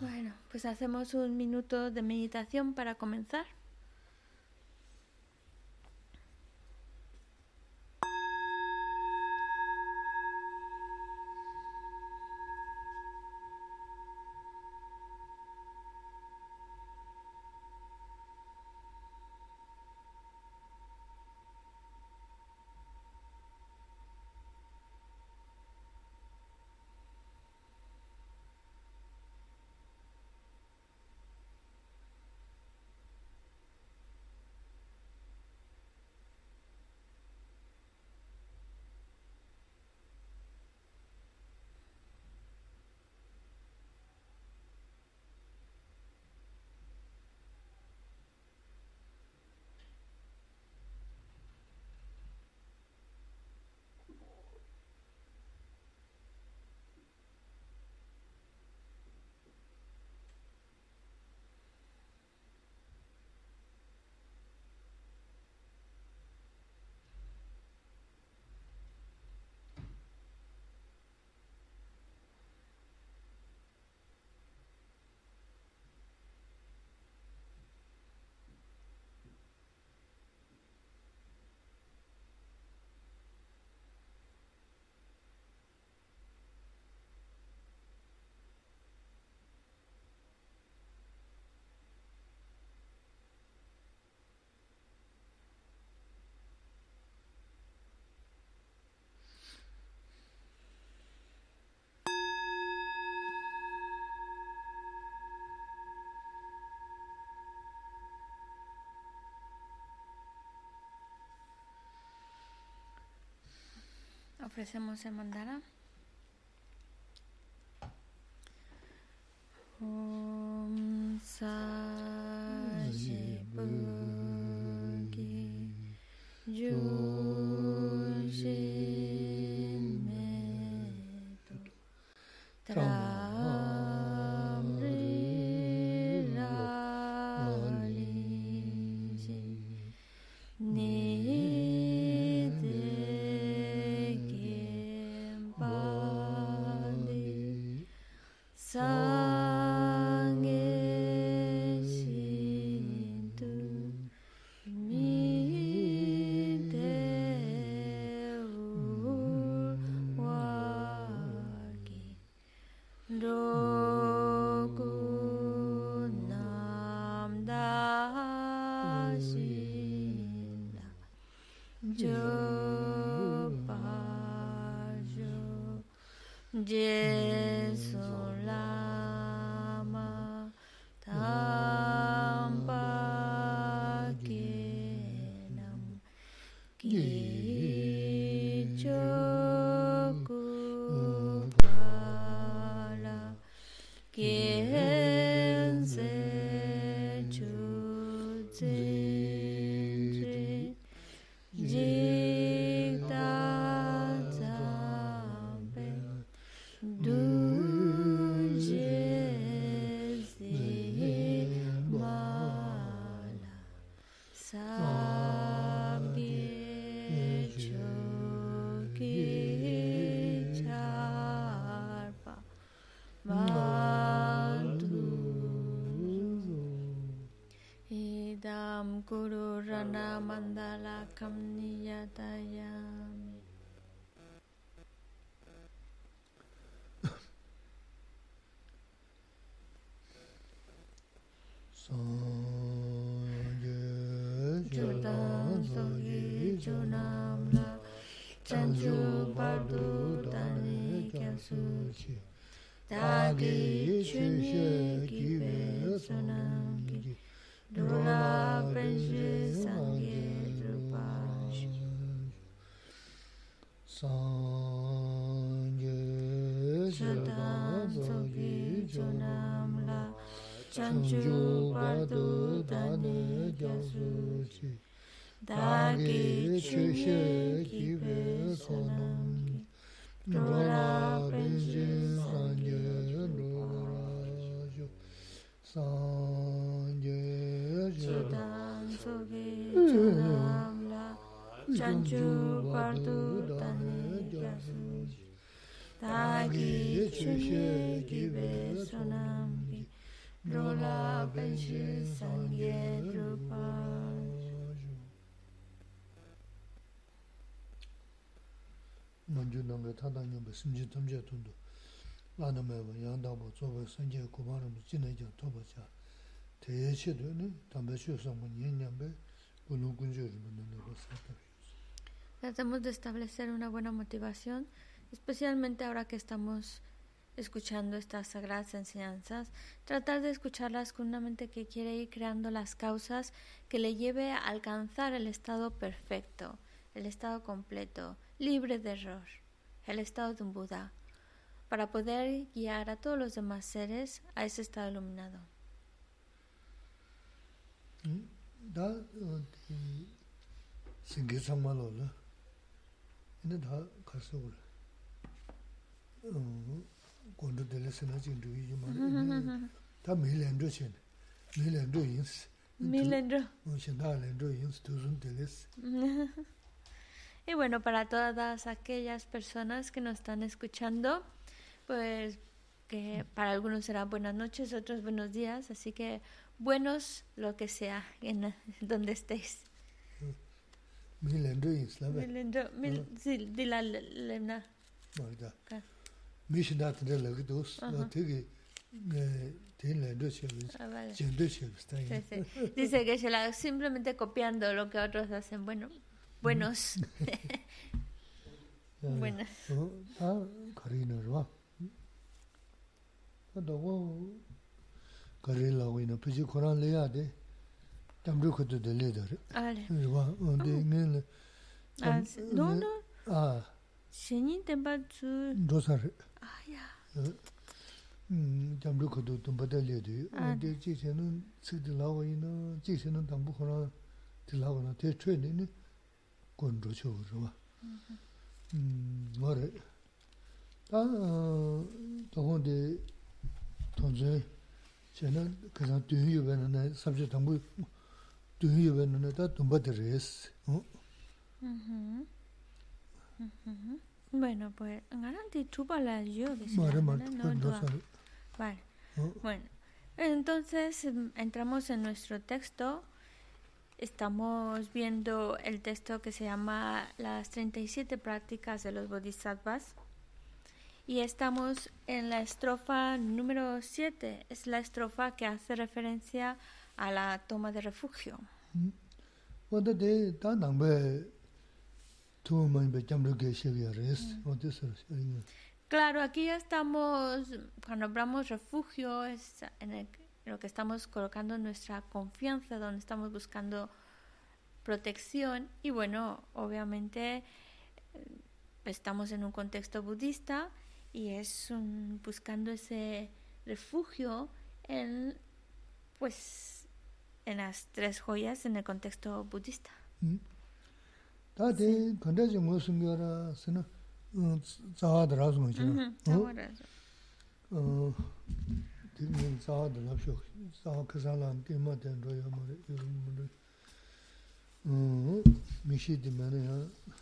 Bueno, pues hacemos un minuto de meditación para comenzar. Ofrecemos el mandala. Om Idam Guru Rana Mandala Kamniyatayami Judan Sogi Junam La Chanju Bardu Dani Kyasuchi Dagi Chunye Kibe Sunam lula benji sangye rupa sangye chadan sobi jonam la chanchu bardu dani gyasu chi dagi chushe kibe sonam lula benji sangye lula jo sangye dan soge chanam la chanchu pardu tani yasu dagi chushe gibe sonam ki rola penshi sangye drupa manju namre tata nyamba simji tamjaya tundu lana mewa yangdabo tsoba sanje kubaram jina jan toba cha Tratamos de establecer una buena motivación, especialmente ahora que estamos escuchando estas sagradas enseñanzas, tratar de escucharlas con una mente que quiere ir creando las causas que le lleve a alcanzar el estado perfecto, el estado completo, libre de error, el estado de un Buda, para poder guiar a todos los demás seres a ese estado iluminado. Di, singe sangma lo la, ina da karsa wala. Gondo dele sena yi ma, mi len zho chen, mi len zho yin si. Milendro. Shen da len zho yin si, tu zun dele si. Y bueno, para todas aquellas personas que nos están escuchando, pues que para algunos serán buenas noches, otros buenos días, así que buenos lo que sea en donde Ah, Sí, yin. sí. Dice que se la simplemente copiando lo que otros hacen. Bueno, buenos. Ya, kari lawa ina, pichi Kurang leya de, tamru kutu de ah, le dore. Ale. Rwa, onde oh. ngen ah, le. No, no. Ah. Shenin tenpa tsu. Dosan re. Ah, ya. Eh, mm, tamru kutu tumpa ah, de le dore. Onde chi shenin tsik de lawa ina, chi shenin tambu Kurang de lawa na, te chwe ne ne, kon ro cho rwa. Ngore. Mm-hmm. Mm, ta, eh, tohon de, tonzen, 저는 그냥 뒤유변은 삼주 담보 뒤유변은 다 돈받으레스. 어? Ujú. Ujú. Bueno, pues garanti chupa la yo que se 말에 llama, 말 ¿no? No, 도사. no. Vale. 어? Bueno, entonces em, entramos en nuestro texto. Estamos viendo el texto que se llama Las 37 prácticas de los bodhisattvas. y estamos en la estrofa número 7. Es la estrofa que hace referencia a la toma de refugio. Mm. Claro, aquí ya estamos, cuando hablamos refugio, es en lo que estamos colocando nuestra confianza, donde estamos buscando protección. Y bueno, obviamente eh, estamos en un contexto budista y es un, buscando ese refugio en pues en las tres joyas en el contexto budista.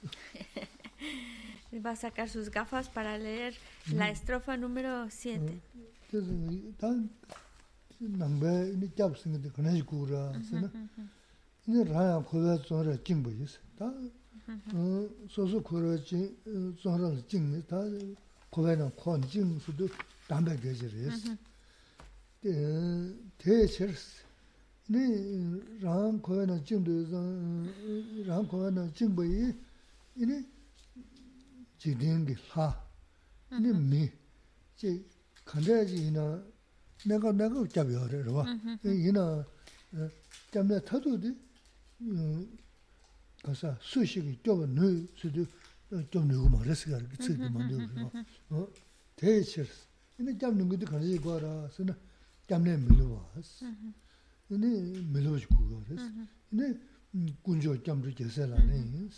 Va a sacar sus gafas para leer la estrofa número 7. 지 저러 징네 다 코에는 콘징 수도 담배 계절이었어 대 대처스 네랑 코에는 징도 랑 코에는 징부이 이네 지딩기 하 이네 미제 간대지나 내가 내가 잡여래 봐. 이나 잡내 타도디 음 가서 수식이 좀 넣을 수도 좀 넣고 말했어. 그치도 만들고. 어? 대체 이네 잡는 것도 가지 거라. 쓰나 잡내 밀어 왔어. 이네 밀어 주고 그랬어. 이네 군조 잡도 제세라네.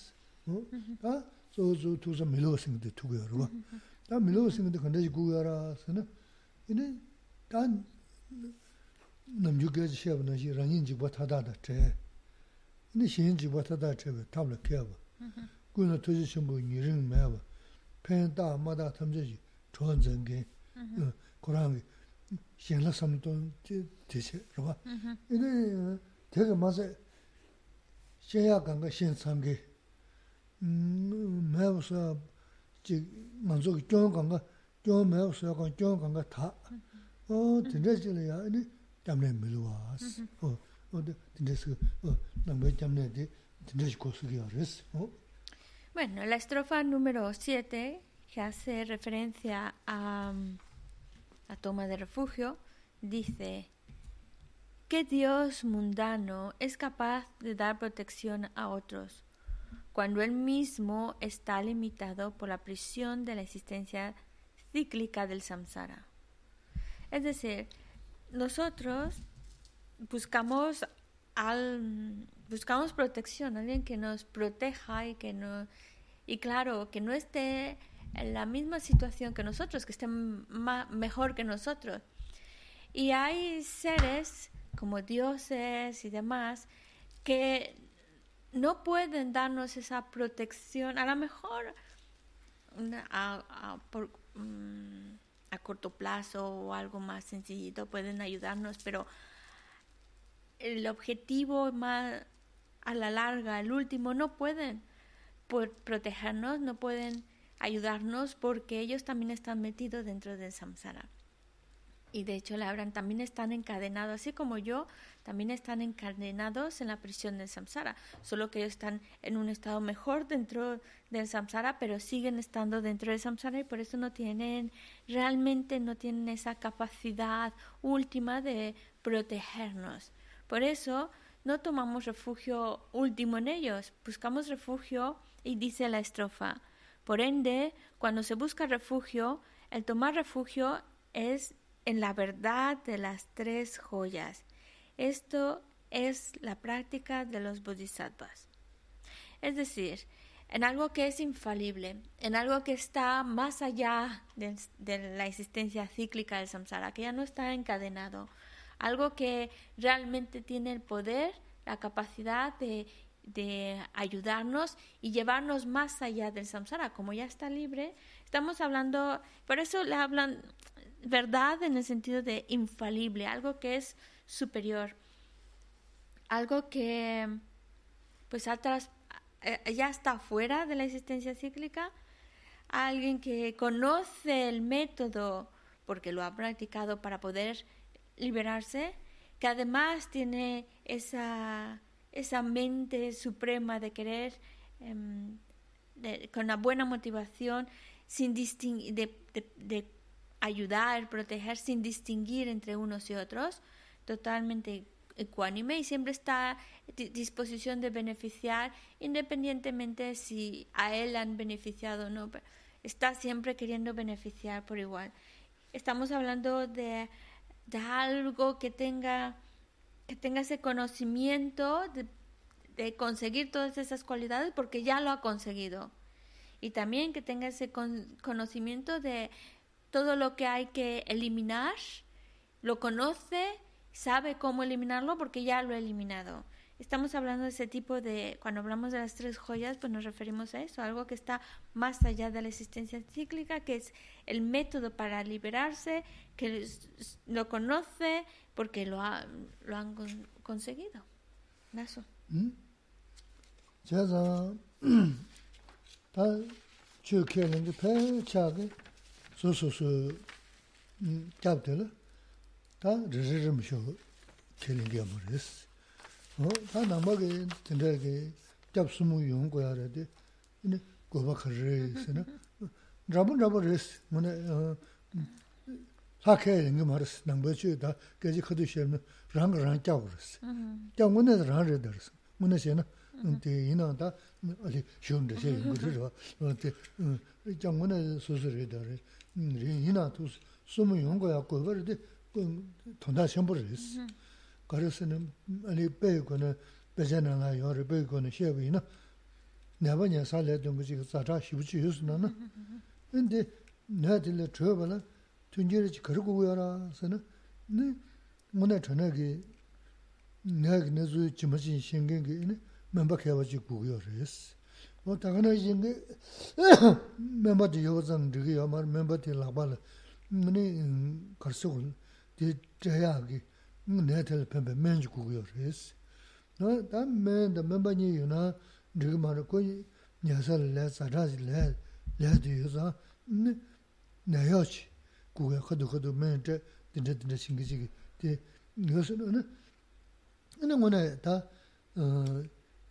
어? 다 소소 투서 밀어 생도 두고요. 봐. 다 밀어 생도 간다지 구여라. 쓰나 이네 단 남주게 시합은 시 랑인 지고 타다다 제 이네 신 지고 타다 제가 탑을 켜봐 군의 토지 신부 니른 매봐 팬다 마다 탐제지 좋은 전개 고랑 shenla samdung deche, rwa. Ine, tega maza, shenya ganga shen O. O. Bueno, la estrofa número 7, que hace referencia a la toma de refugio, dice que Dios mundano es capaz de dar protección a otros cuando él mismo está limitado por la prisión de la existencia cíclica del samsara. Es decir, nosotros buscamos al buscamos protección, alguien que nos proteja y que no y claro, que no esté en la misma situación que nosotros, que estén mejor que nosotros. Y hay seres como dioses y demás que no pueden darnos esa protección, a lo mejor a, por, mm, a corto plazo o algo más sencillito pueden ayudarnos, pero el objetivo más a la larga, el último, no pueden protegernos, no pueden ayudarnos porque ellos también están metidos dentro del samsara. Y de hecho, Labran también están encadenados, así como yo, también están encadenados en la prisión del samsara, solo que ellos están en un estado mejor dentro del samsara, pero siguen estando dentro del samsara y por eso no tienen, realmente no tienen esa capacidad última de protegernos. Por eso no tomamos refugio último en ellos, buscamos refugio y dice la estrofa, por ende, cuando se busca refugio, el tomar refugio es en la verdad de las tres joyas. Esto es la práctica de los bodhisattvas. Es decir, en algo que es infalible, en algo que está más allá de, la existencia cíclica del samsara, que ya no está encadenado, algo que realmente tiene el poder, la capacidad de de ayudarnos y llevarnos más allá del samsara. Como ya está libre, estamos hablando, por eso le hablan verdad en el sentido de infalible, algo que es superior, algo que pues atrás eh, ya está fuera de la existencia cíclica, alguien que conoce el método porque lo ha practicado para poder liberarse, que además tiene esa esa mente suprema de querer em, con una buena motivación sin de, de, ayudar, proteger sin distinguir entre unos y otros, totalmente ecuánime y siempre está a disposición de beneficiar independientemente si a él han beneficiado o no, está siempre queriendo beneficiar por igual. Estamos hablando de, algo que tenga que tenga ese conocimiento de, conseguir todas esas cualidades porque ya lo ha conseguido. Y también que tenga ese conocimiento de todo lo que hay que eliminar, lo conoce, sabe cómo eliminarlo porque ya lo ha eliminado. Estamos hablando de ese tipo de, cuando hablamos de las tres joyas, pues nos referimos a eso, algo que está más allá de la existencia cíclica, que es el método para liberarse, que lo conoce, porque lo, ha, lo han conseguido. Naso. su su su kyab tila, ta rizhi rizhi misho kili nga maris. Ta nama ki tinda ki kyab sumu yung kuya radi, ini goba khari sina, rabu rabu ris, mune lakaya nga maris, nangba chiyo ta gaji khadu shemna rang rang kyab ris. Kyab mune rang rida ris, mune shena, di ina ta ali shion rizhi yung kuya rwa, di kyab mune susu rida rizhi. 지 커도 쉬면 랑랑 짜고르스 짜고는 랑르더스 문에서는 근데 이나다 어디 쉬운데 제 그러죠 어때 장문에 소설이더래 이나도 숨을 용 거야 그거를 돈다 첨부르스 그래서는 아니 배고는 배전하나 요를 배고는 쉐비나 내가 살래 좀 그지 자자 쉬우지 유스나나 근데 내들 줘봐라 tunjiri 그러고 karigu 서는 네 문에 전화기 내가 내주 지마진 신경이 네 멤버 개와지 구요레스 뭐 당연히 이제 멤버들 요즘 되게 아마 멤버들 라발 문이 걸서고 di zhaya ki nai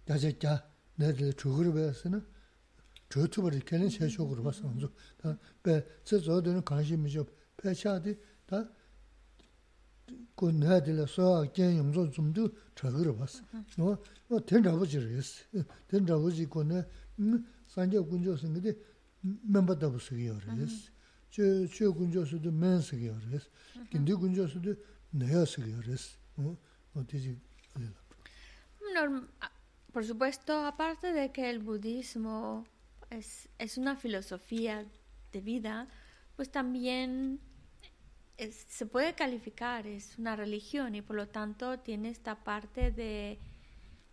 tali 내들 죽으르베스는 저투버리 걔는 제쇼으로 봤어. 배 저저들은 관심이 좀 배차디 다 군내들 소아 겐 용조 좀도 저거로 봤어. 뭐, 뭐 된다고지를 했어. 된다고지 군에 산제 군조선 근데 멤버도 쓰기요 그랬어. 저, 저 군조수도 맨 쓰기요 그랬어. 근데 군조수도 내야 쓰기요 그랬어. 어, 어디지? 너 Por supuesto, aparte de que el budismo es, es una filosofía de vida, pues también se puede calificar, es una religión y por lo tanto tiene esta parte de,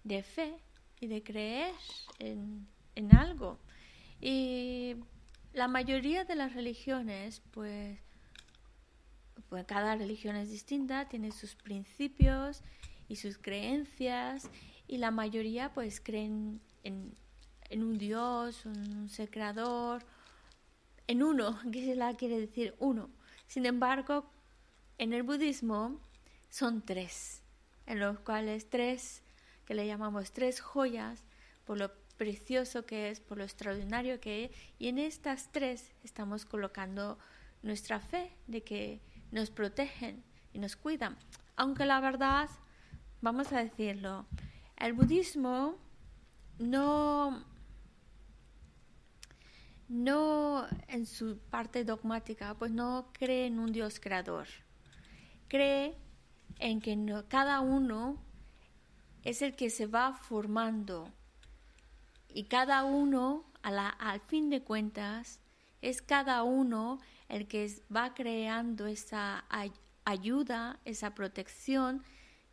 de fe y de creer en, en, algo. Y la mayoría de las religiones, pues, pues cada religión es distinta, tiene sus principios y sus creencias y la mayoría pues creen en, en un Dios, un ser creador, en uno, que se la quiere decir uno. Sin embargo, en el budismo son tres, en los cuales tres, que le llamamos tres joyas, por lo precioso que es, por lo extraordinario que es, y en estas tres estamos colocando nuestra fe de que nos protegen y nos cuidan. Aunque la verdad, vamos a decirlo, el budismo no no en su parte dogmática, pues no cree en un Dios creador. Cree en que cada uno es el que se va formando y cada uno, al fin de cuentas, es cada uno el que va creando esa ayuda, esa protección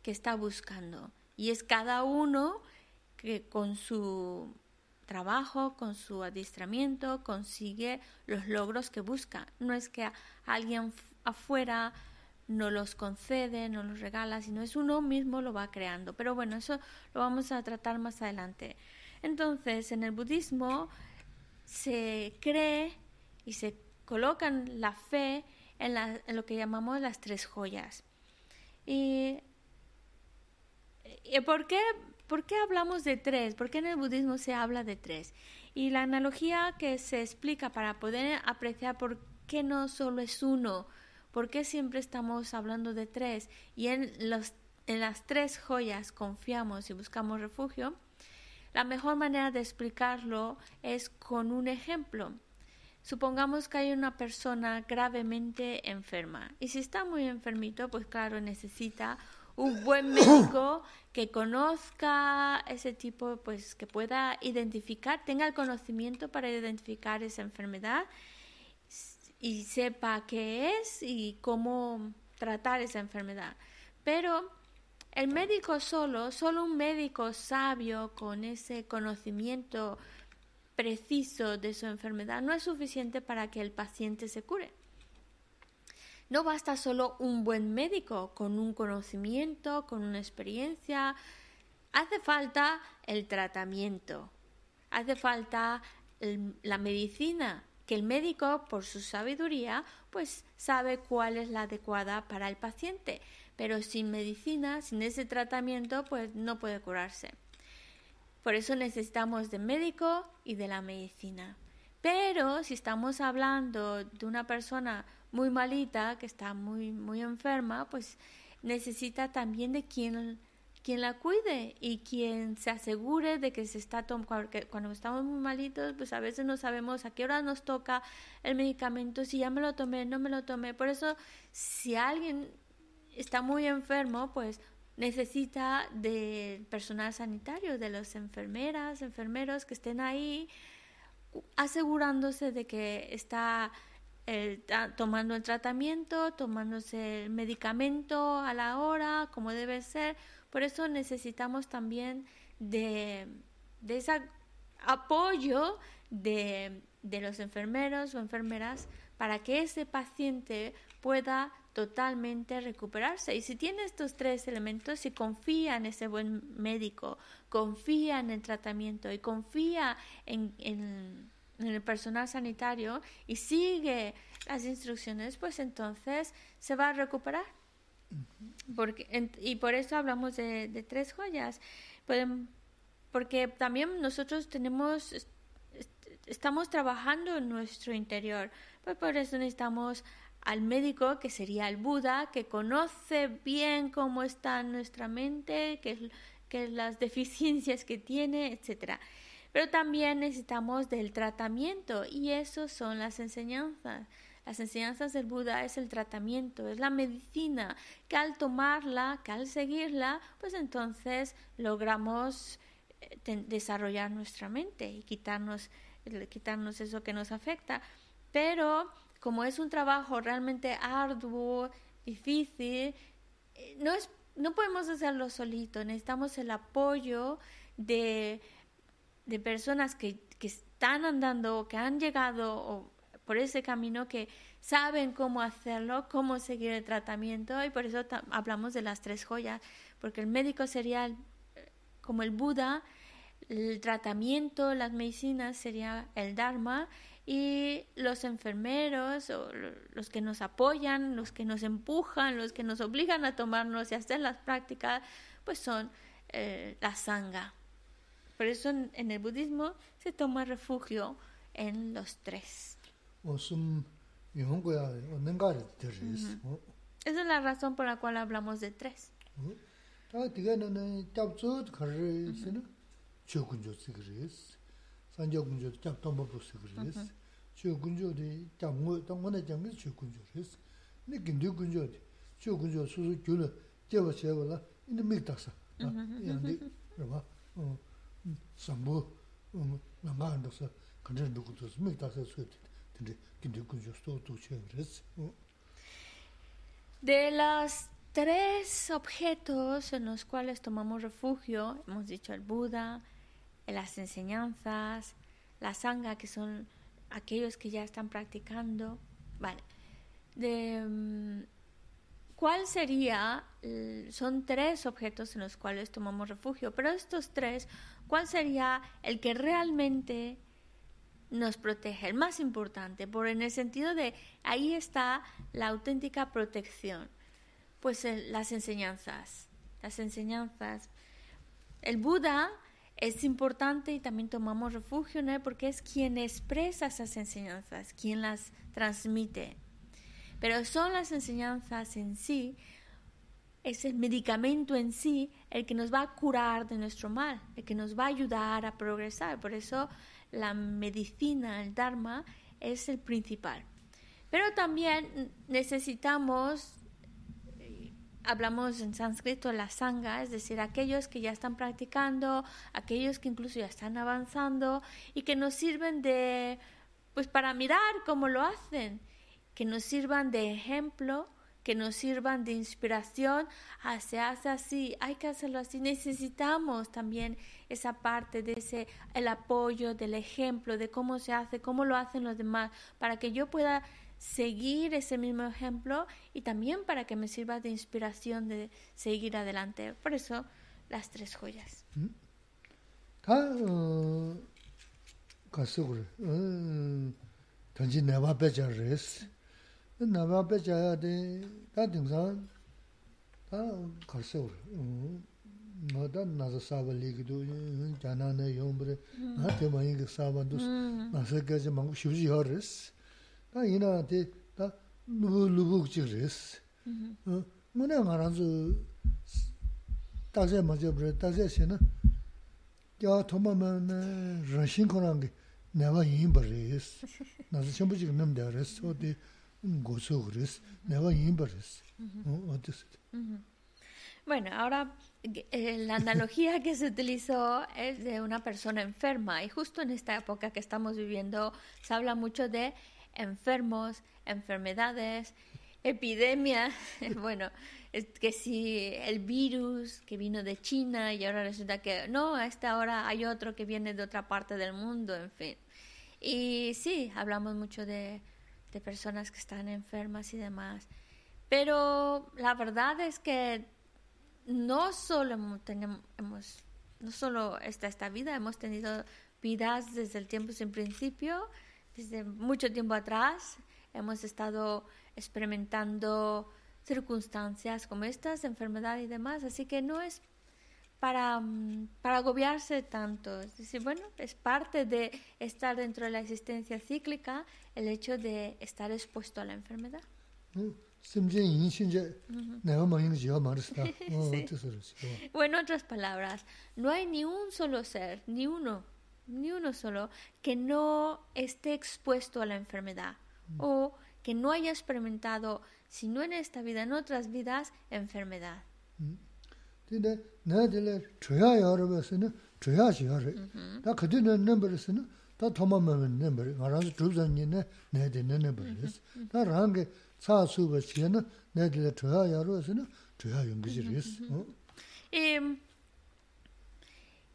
que está buscando. Y es cada uno que con su trabajo, con su adiestramiento, consigue los logros que busca. No es que alguien afuera no los concede, no los regala, sino es uno mismo lo va creando. Pero bueno, eso lo vamos a tratar más adelante. Entonces, en el budismo se cree y se coloca la fe en, en lo que llamamos las tres joyas. ¿Y, ¿y por qué ¿Por qué hablamos de tres? ¿Por qué en el budismo se habla de tres? Y la analogía que se explica para poder apreciar por qué no solo es uno, por qué siempre estamos hablando de tres y en, en las tres joyas confiamos y buscamos refugio, la mejor manera de explicarlo es con un ejemplo. Supongamos que hay una persona gravemente enferma y si está muy enfermito, pues claro, necesita un buen médico que conozca ese tipo, pues que pueda identificar, tenga el conocimiento para identificar esa enfermedad y sepa qué es y cómo tratar esa enfermedad. Pero el médico solo, solo un médico sabio con ese conocimiento preciso de su enfermedad no es suficiente para que el paciente se cure. No basta solo un buen médico con un conocimiento, con una experiencia. Hace falta el tratamiento. Hace falta la medicina, que el médico, por su sabiduría, pues sabe cuál es la adecuada para el paciente. Pero sin medicina, sin ese tratamiento, pues no puede curarse. Por eso necesitamos de médico y de la medicina. Pero si estamos hablando de una persona muy malita, que está muy, muy enferma, pues necesita también de quien, quien la cuide y quien se asegure de que se está tomando, cuando estamos muy malitos, pues a veces no sabemos a qué hora nos toca el medicamento, si ya me lo tomé, no me lo tomé. Por eso, si alguien está muy enfermo, pues necesita de personal sanitario, de las enfermeras, enfermeros que estén ahí asegurándose de que está tomando el tratamiento, tomándose el medicamento a la hora, como debe ser. Por eso necesitamos también de, de ese apoyo de, de los enfermeros o enfermeras para que ese paciente pueda totalmente recuperarse. Y si tiene estos tres elementos, si confía en ese buen médico, confía en el tratamiento y confía en, en, el personal sanitario y sigue las instrucciones, pues entonces se va a recuperar. Porque, y por eso hablamos de, de tres joyas. Pueden, porque también nosotros tenemos, estamos trabajando en nuestro interior. Pues por eso necesitamos al médico, que sería el Buda, que conoce bien cómo está nuestra mente, que, que las deficiencias que tiene, etc. Pero también necesitamos del tratamiento y eso son las enseñanzas. Las enseñanzas del Buda es el tratamiento, es la medicina, que al tomarla, que al seguirla, pues entonces logramos eh, desarrollar nuestra mente y quitarnos, quitarnos eso que nos afecta. Pero como es un trabajo realmente arduo, difícil, eh, no, es, no podemos hacerlo solito, necesitamos el apoyo de, de personas que, que, están andando, que han llegado por ese camino, que saben cómo hacerlo, cómo seguir el tratamiento y por eso hablamos de las tres joyas, porque el médico sería como el Buda, el tratamiento, las medicinas sería el Dharma y los enfermeros o los que nos apoyan, los que nos empujan, los que nos obligan a tomarnos y hacer las prácticas, pues son eh, la sangha. Por eso en, el budismo se toma refugio en los tres. Esa es la razón por la cual hablamos de tres. 산저 de las tres objetos en los cuales tomamos refugio, hemos dicho el Buda, las enseñanzas, la sangha, que son aquellos que ya están practicando, vale. De, mm, ¿Cuál sería? Son tres objetos en los cuales tomamos refugio, pero estos tres, ¿cuál sería el que realmente nos protege? El más importante, por en el sentido de ahí está la auténtica protección. Pues las enseñanzas, las enseñanzas. El Buda es importante y también tomamos refugio en porque es quien expresa esas enseñanzas, quien las transmite. Pero son las enseñanzas en sí, es el medicamento en sí el que nos va a curar de nuestro mal, el que nos va a ayudar a progresar. Por eso la medicina, el Dharma, es el principal. Pero también necesitamos hablamos en sánscrito la sangha, es decir, aquellos que ya están practicando, aquellos que incluso ya están avanzando y que nos sirven de, pues para mirar cómo lo hacen, que nos sirvan de ejemplo, que nos sirvan de inspiración, se hace así, hay que hacerlo así, necesitamos también esa parte de ese, el apoyo, del ejemplo, de cómo se hace, cómo lo hacen los demás, para que yo pueda seguir ese mismo ejemplo y también para que me sirva de inspiración de seguir adelante. Por eso, las tres joyas. tingsan, ta kasi ure. Nga ta nāmbā pē chāyā tē, tā tīngsā, tā kārsa wā, ngā tā nāsa sāpa līgī tu, jānā nā yōng pē, ngā tē mā yīgī sāpa tu, nāsa kāchā māngu shivjī yā rīs, tā yīnā tē, tā lūbu lūbu kuchik rīs. Ngā nā ngā rānsu, tāsē mā chā pē, tāsē shē na, yā tōmā mā rāshīn kōrāngi, nāwa yīn pē rīs, nāsa chāmbu chik nāmbdā rīs, O tī sī. Bueno, ahora eh, la analogía que se utilizó es de una persona enferma y justo en esta época que estamos viviendo se habla mucho de enfermos, enfermedades, epidemias. bueno, es que si el virus que vino de China y ahora resulta que no, a esta hora hay otro que viene de otra parte del mundo, en fin. Y sí, hablamos mucho de, de personas que están enfermas y demás. Pero la verdad es que no solo tenemos, no solo esta, esta vida, hemos tenido vidas desde el tiempo sin principio, desde mucho tiempo atrás, hemos estado experimentando circunstancias como estas, enfermedad y demás, así que no es para, mm, para agobiarse tanto. Es decir, bueno, es parte de estar dentro de la existencia cíclica el hecho de estar expuesto a la enfermedad. O en otras palabras, no hay ni un solo ser, ni uno, ni uno solo, que no esté expuesto a la enfermedad o que no haya experimentado, si no en esta vida, en otras vidas, enfermedad.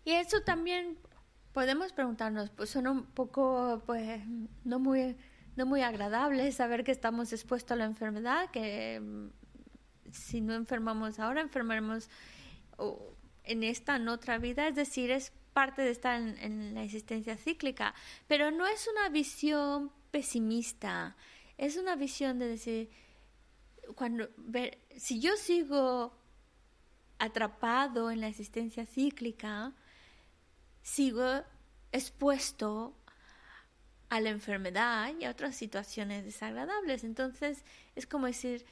Y eso también podemos preguntarnos, pues son un poco, pues, no muy, no muy agradable saber que estamos expuestos a la enfermedad, que mm, si no enfermamos ahora, enfermaremos en esta, en otra vida, es decir, es parte de estar en, la existencia cíclica, pero no es una visión pesimista, es una visión de decir, cuando ver, si yo sigo atrapado en la existencia cíclica, sigo expuesto a la enfermedad y a otras situaciones desagradables. Entonces es como decir,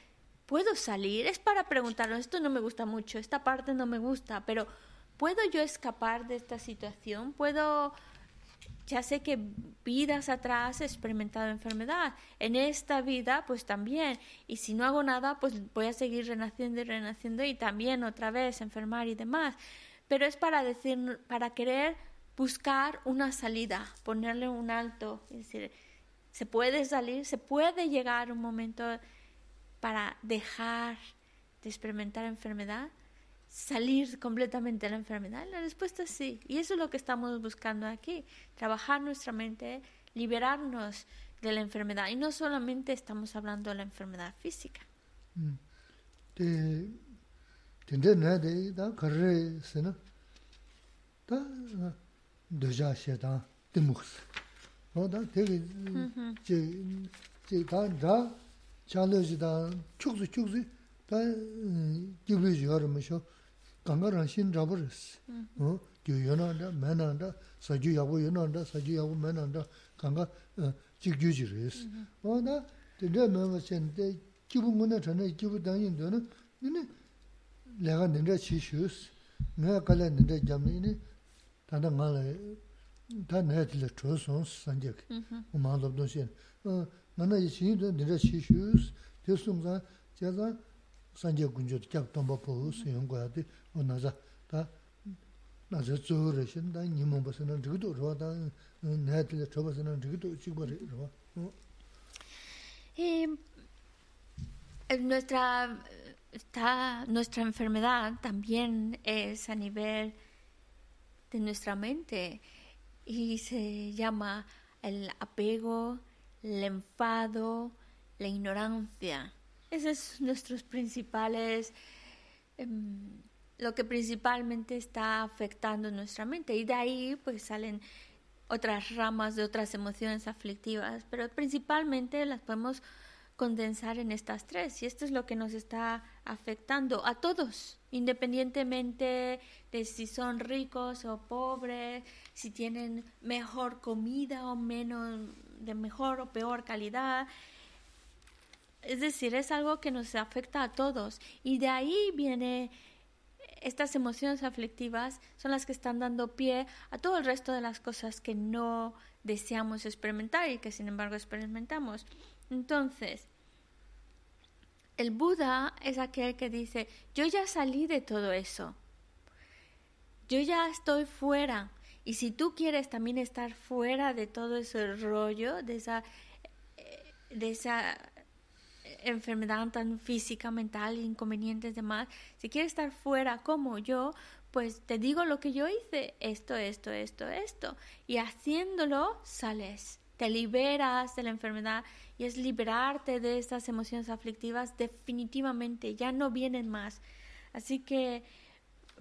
¿puedo salir? Es para preguntarnos, esto no me gusta mucho, esta parte no me gusta, pero ¿puedo yo escapar de esta situación? ¿Puedo ya sé que vidas atrás he experimentado enfermedad. En esta vida, pues también. Y si no hago nada, pues voy a seguir renaciendo y renaciendo y también otra vez enfermar y demás. Pero es para decir, para querer buscar una salida, ponerle un alto. Es decir, se puede salir, se puede llegar un momento para dejar de experimentar enfermedad salir completamente de la enfermedad? La respuesta es sí. Y eso es lo que estamos buscando aquí. Trabajar nuestra mente, liberarnos de la enfermedad. Y no solamente estamos hablando de la enfermedad física. 샬로지 다 축수 축수 다 기브지 여름쇼 강가랑 신 잡으스 어 교연한다 만한다 사주 야고 연한다 사주 야고 만한다 강가 직규지레스 어나 근데 뭐가 센데 기분 거는 전에 기분 당인 되는 근데 내가 내가 치슈스 내가 갈래 내가 잠이니 다다 말에 다 내가 들어 줘서 산적 뭐 말도 없는 어 kyab. Nuestra, está, nuestra enfermedad también es a nivel de nuestra mente y se llama el apego, el enfado, la ignorancia. Esos son nuestros principales, em, lo que principalmente está afectando nuestra mente. Y de ahí pues salen otras ramas de otras emociones aflictivas, pero principalmente las podemos condensar en estas tres. Y esto es lo que nos está afectando a todos, independientemente de si son ricos o pobres, si tienen mejor comida o menos, de mejor o peor calidad. Es decir, es algo que nos afecta a todos y de ahí viene estas emociones aflictivas son las que están dando pie a todo el resto de las cosas que no deseamos experimentar y que sin embargo experimentamos. Entonces, el Buda es aquel que dice, yo ya salí de todo eso, yo ya estoy fuera y si tú quieres también estar fuera de todo ese rollo, de esa, eh, de esa enfermedad tan física, mental, inconvenientes, demás, si quieres estar fuera como yo, pues te digo lo que yo hice, esto, esto, esto, esto, y haciéndolo sales te liberas de la enfermedad y es liberarte de estas emociones aflictivas definitivamente, ya no vienen más. Así que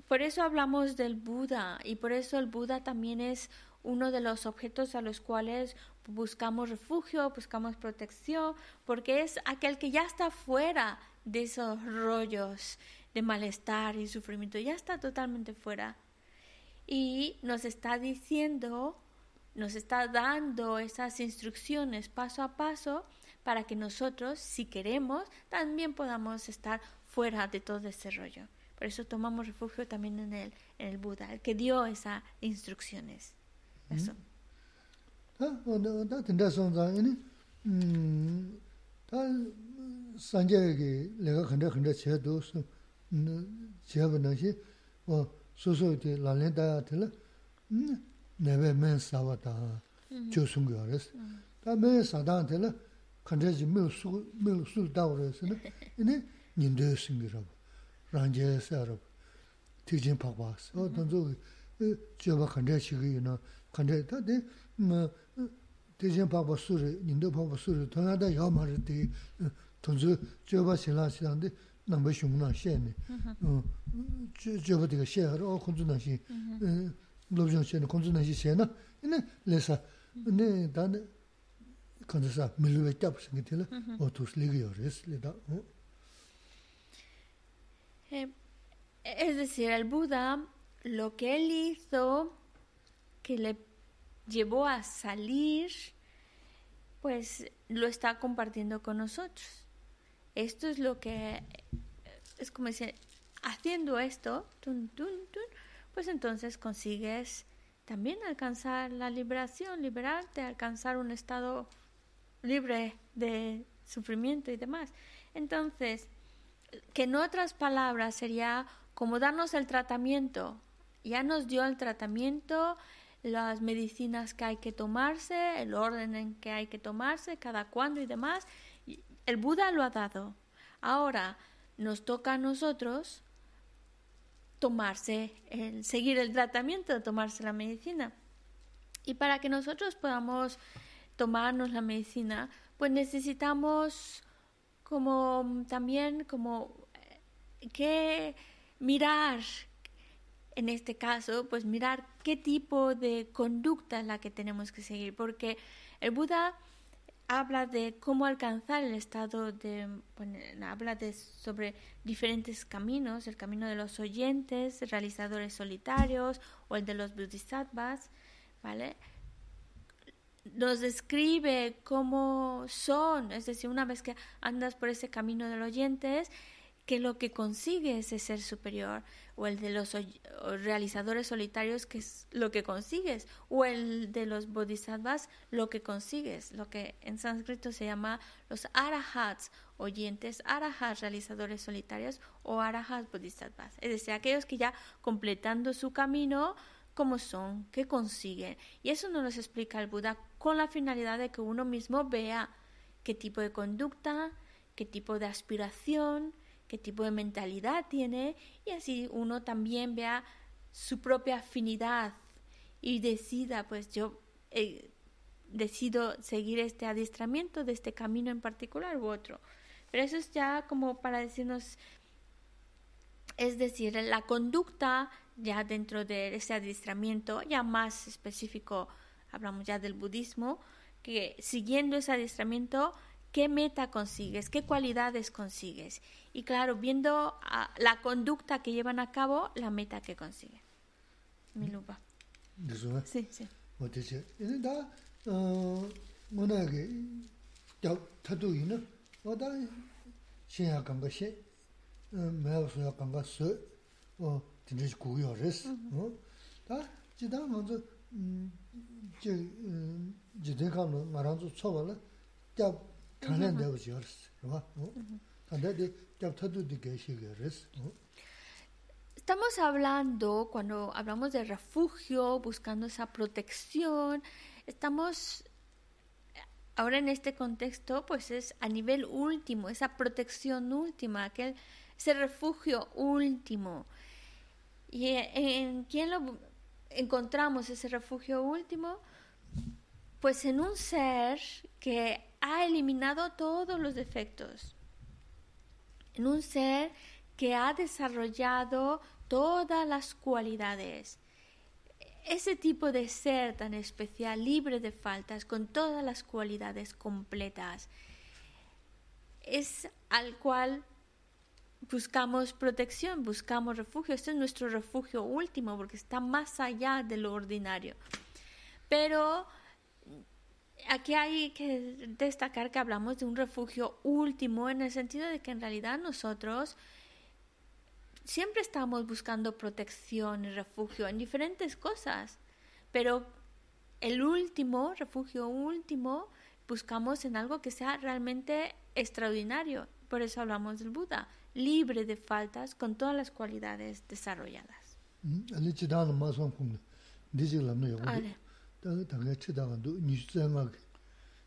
por eso hablamos del Buda y por eso el Buda también es uno de los objetos a los cuales buscamos refugio, buscamos protección, porque es aquel que ya está fuera de esos rollos de malestar y sufrimiento, ya está totalmente fuera. Y nos está diciendo, nos está dando esas instrucciones paso a paso para que nosotros, si queremos, también podamos estar fuera de todo ese rollo. Por eso tomamos refugio también en el, en el Buda, el que dio esas instrucciones. Eso. rāngyē sā rāb, tīk jīn pāk pāk sā. O tān zō jōba kāndrē shīgī yu nā, kāndrē, tā tī tīk jīn pāk pāk sū rī, nīndō pāk pāk sū rī, tō nā tā yā mā rī tī, tān zō jōba sīlā sīlā tī nāmbā shūng nā shē nī, mm-hmm. jōba tī kā shē hā rā, o khunzu nā shī, mm-hmm. lōb zhōng shē nī, khunzu nā shī shē nā, nē lē sā, mm-hmm. nē tā nē, kāndrē sā, mī lū bē Eh, es decir, el Buda lo que él hizo, que le llevó a salir, pues lo está compartiendo con nosotros. Esto es lo que, es como decir, haciendo esto, pues entonces consigues también alcanzar la liberación, liberarte, alcanzar un estado libre de sufrimiento y demás. Entonces, que en otras palabras sería como darnos el tratamiento. Ya nos dio el tratamiento, las medicinas que hay que tomarse, el orden en que hay que tomarse, cada cuándo y demás. El Buda lo ha dado. Ahora nos toca a nosotros tomarse, el, seguir el tratamiento, tomarse la medicina. Y para que nosotros podamos tomarnos la medicina, pues necesitamos como también como eh, que mirar en este caso, pues mirar qué tipo de conducta es la que tenemos que seguir, porque el Buda habla de cómo alcanzar el estado de, habla de sobre diferentes caminos, el camino de los oyentes, realizadores solitarios o el de los bodhisattvas, ¿vale? Nos describe cómo son, es decir, una vez que andas por ese camino de los oyentes, que lo que consigues es ser superior, o el de los realizadores solitarios, que es lo que consigues, o el de los bodhisattvas, lo que consigues, lo que en sánscrito se llama los arahats, oyentes, arahats, realizadores solitarios, o arahats bodhisattvas, es decir, aquellos que ya completando su camino, cómo son, qué consiguen. Y eso nos lo explica el Buda con la finalidad de que uno mismo vea qué tipo de conducta, qué tipo de aspiración, qué tipo de mentalidad tiene y así uno también vea su propia afinidad y decida, pues yo eh, decido seguir este adiestramiento de este camino en particular u otro. Pero eso es ya como para decirnos, es decir, la conducta ya dentro de ese adiestramiento, ya más específico, hablamos ya del budismo, que siguiendo ese adiestramiento qué meta consigues, qué cualidades consigues. Y claro, viendo uh, la conducta que llevan a cabo, la meta que consiguen. Mi lupa. Sí, sí. Estamos hablando, cuando hablamos de refugio, buscando esa protección, estamos ahora en este contexto, pues es a nivel último, esa protección última, aquel, ese refugio último. ¿Y en quién lo encontramos ese refugio último? Pues en un ser que ha eliminado todos los defectos, en un ser que ha desarrollado todas las cualidades. Ese tipo de ser tan especial, libre de faltas, con todas las cualidades completas, es al cual buscamos protección, buscamos refugio. Este es nuestro refugio último porque está más allá de lo ordinario. Pero aquí hay que destacar que hablamos de un refugio último en el sentido de que en realidad nosotros siempre estamos buscando protección y refugio en diferentes cosas, pero el último, refugio último, buscamos en algo que sea realmente extraordinario. Por eso hablamos del Buda, libre de faltas con todas las cualidades desarrolladas. Ale chidana ma son kum. Dizig lam no yogo. Ale. Da da ga chidana do ni zema.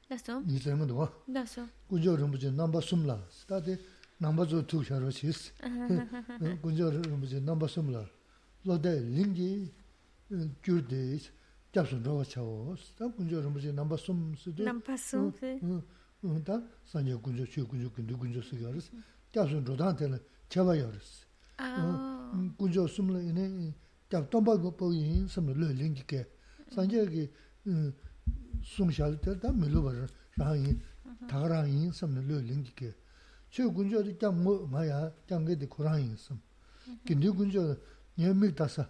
Da so. Ni zema do. Da so. Gujo rumbuji namba sumla. Da de namba zo tu sharo chis. Gujo rumbuji namba sumla. Lo de lingi gyurde japsun rawa chawos. Da gujo rumbuji namba sum su de. Namba sum. Da sanya gujo chu gujo gundu gujo sigaris. Mm. 갸수 조단텔 제바여스 아 군조 숨을 이네 갸 덤바고 보이 숨을 르링기게 산제기 숨샬 때다 밀로버 라이 다라이 숨을 르링기게 최 군조도 갸뭐 마야 갸게디 고라이 숨 근데 군조 녀믹 다사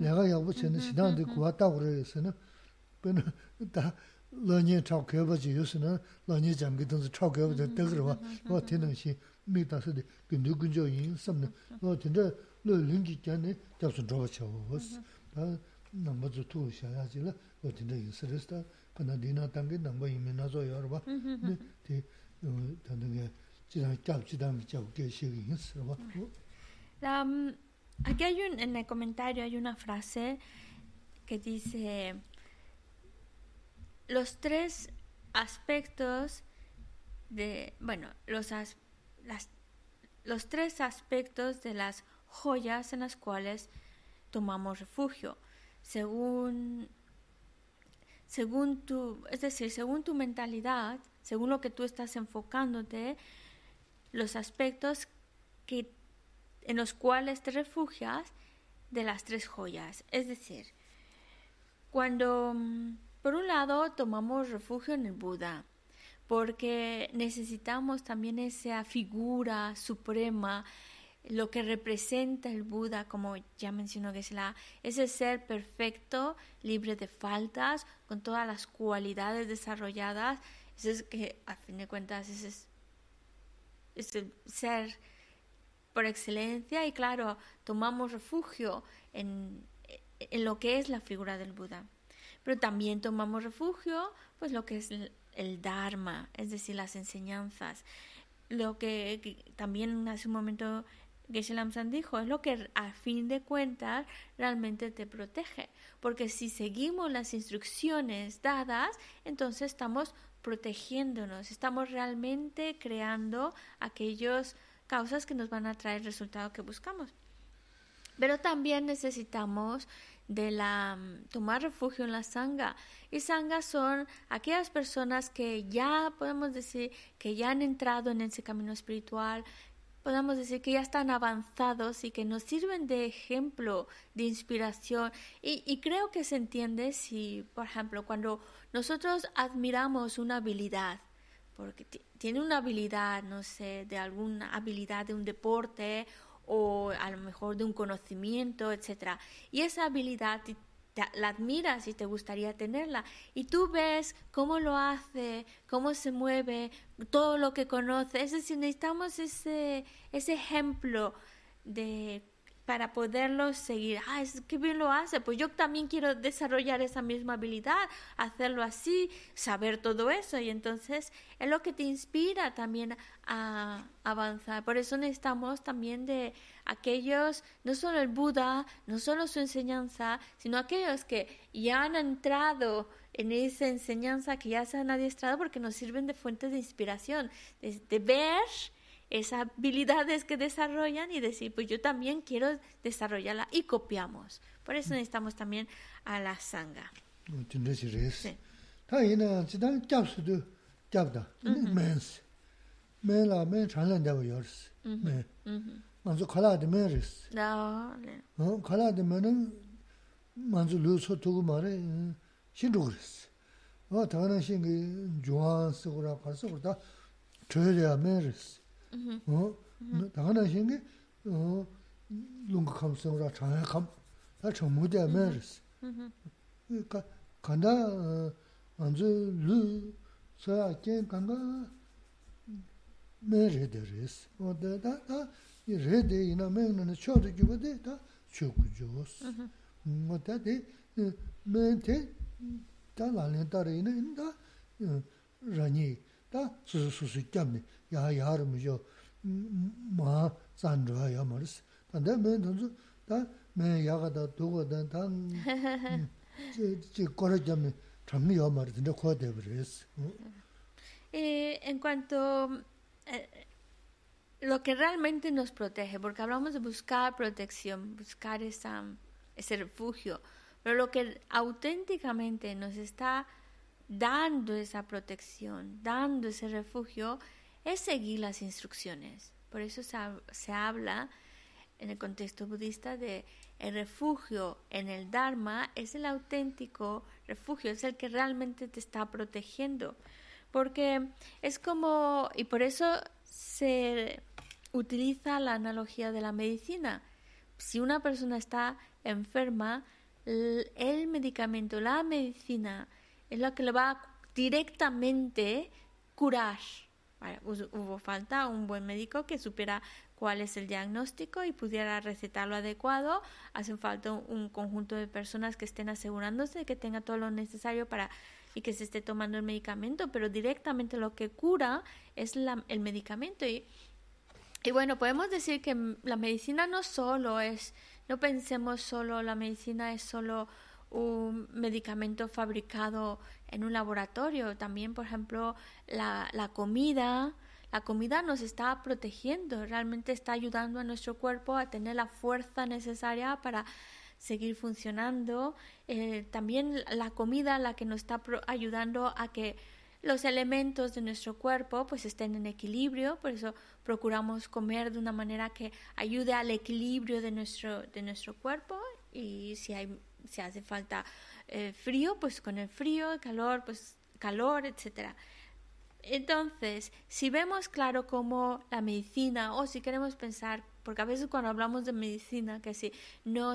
내가 여보 전에 시단데 구왔다 그래서는 배는 다 러니 차고 개버지 요스는 러니 잠기든지 차고 개버지 와 뭐 되는 시 aquí hay un, en el comentario hay una frase que dice los tres aspectos de, bueno, los, las, los tres aspectos de las joyas en las cuales tomamos refugio. Según, según tu, es decir, según tu mentalidad, según lo que tú estás enfocándote, los aspectos que, en los cuales te refugias de las tres joyas. Es decir, cuando, mm, por un lado, tomamos refugio en el Buda, porque necesitamos también esa figura suprema, lo que representa el Buda, como ya mencionó Gesla, ese ser perfecto, libre de faltas, con todas las cualidades desarrolladas, ese es que a fin de cuentas ese es es el ser por excelencia y claro, tomamos refugio en, en, lo que es la figura del Buda. Pero también tomamos refugio pues lo que es el, Dharma, es decir, las enseñanzas. Lo que, también hace un momento Geshe Lamsan dijo, es lo que a fin de cuentas realmente te protege. Porque si seguimos las instrucciones dadas, entonces estamos protegiéndonos, estamos realmente creando aquellas causas que nos van a traer el resultado que buscamos. Pero también necesitamos de la tomar refugio en la sanga. Y sanga son aquellas personas que ya podemos decir que ya han entrado en ese camino espiritual, podemos decir que ya están avanzados y que nos sirven de ejemplo, de inspiración. Y, y creo que se entiende si, por ejemplo, cuando nosotros admiramos una habilidad, porque tiene una habilidad, no sé, de alguna habilidad de un deporte o a lo mejor de un conocimiento, etcétera. Y esa habilidad la admiras y te gustaría tenerla. Y tú ves cómo lo hace, cómo se mueve, todo lo que conoce. Es decir, necesitamos ese, ese ejemplo de para poderlo seguir. Ah, es que bien lo hace. Pues yo también quiero desarrollar esa misma habilidad, hacerlo así, saber todo eso. Y entonces es lo que te inspira también a avanzar. Por eso necesitamos también de aquellos, no solo el Buda, no solo su enseñanza, sino aquellos que ya han entrado en esa enseñanza, que ya se han adiestrado, porque nos sirven de fuentes de inspiración, de ver esas habilidades que desarrollan y decir, pues yo también quiero desarrollarla y copiamos. Por eso necesitamos también a la sangha. Sí. Tā yīnā jitān gyab sūdū gyab dā, mēn sī. Mēn lā mēn chānlān dāwa yor sī, mēn. Ngā sū khalā dī mēn 어? 다나 신게 어 롱가 감성으로 장에 감 다쳐 못해 매스 그러니까 간다 먼저 루 서야게 간다 매레데레스. 어데다 이 레데 이나 매는 쳐도 주거든 다 쇼크조스 뭐다데 멘테 달라는 달에 있는 다 라니 다 수수수 잡네. Me te, da la len da re ina, ina da, ranyi, da, su su su su kyam ne, ya ya ru mu jo, ma zan zhuwa ya ma res. Da da me tanzu, da, me ya ga da, du ga da, da, ji kora kyam ne, Eh, en cuanto eh, lo que realmente nos protege, porque hablamos de buscar protección, buscar esa, ese refugio, pero lo que auténticamente nos está dando esa protección, dando ese refugio, es seguir las instrucciones. Por eso se, se habla en el contexto budista de el refugio en el Dharma es el auténtico refugio, es el que realmente te está protegiendo. Porque es como, y por eso se utiliza la analogía de la medicina. Si una persona está enferma, el medicamento, la medicina, es lo que le va directamente curar. Hubo falta un buen médico que supiera cuál es el diagnóstico y pudiera recetar lo adecuado. Hace falta un, conjunto de personas que estén asegurándose de que tenga todo lo necesario para y que se esté tomando el medicamento, pero directamente lo que cura es el medicamento. Y, y bueno, podemos decir que la medicina no solo es, no pensemos solo, la medicina es solo un medicamento fabricado en un laboratorio, también, por ejemplo, la, la comida, la comida nos está protegiendo, realmente está ayudando a nuestro cuerpo a tener la fuerza necesaria para seguir funcionando. Eh, también la comida la que nos está ayudando a que los elementos de nuestro cuerpo pues estén en equilibrio, por eso procuramos comer de una manera que ayude al equilibrio de nuestro, de nuestro cuerpo y si, hay, si hace falta eh, frío, pues con el frío, calor, pues calor, etcétera. Entonces, si vemos claro cómo la medicina, o si queremos pensar, porque a veces cuando hablamos de medicina, que si no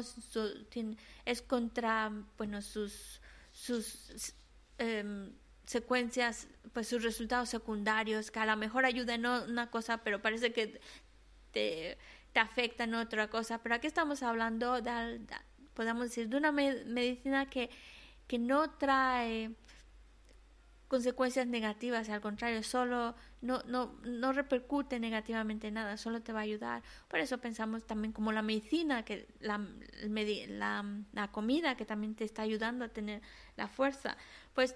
es contra, bueno, sus, sus em, secuencias, pues sus resultados secundarios, que a lo mejor ayudan en una cosa, pero parece que te, te afecta en otra cosa. Pero aquí estamos hablando, de, podemos decir, de una medicina que, que no trae consecuencias negativas, al contrario, solo no, no, no repercute negativamente nada, solo te va a ayudar. Por eso pensamos también como la medicina, que la, la, la comida que también te está ayudando a tener la fuerza. Pues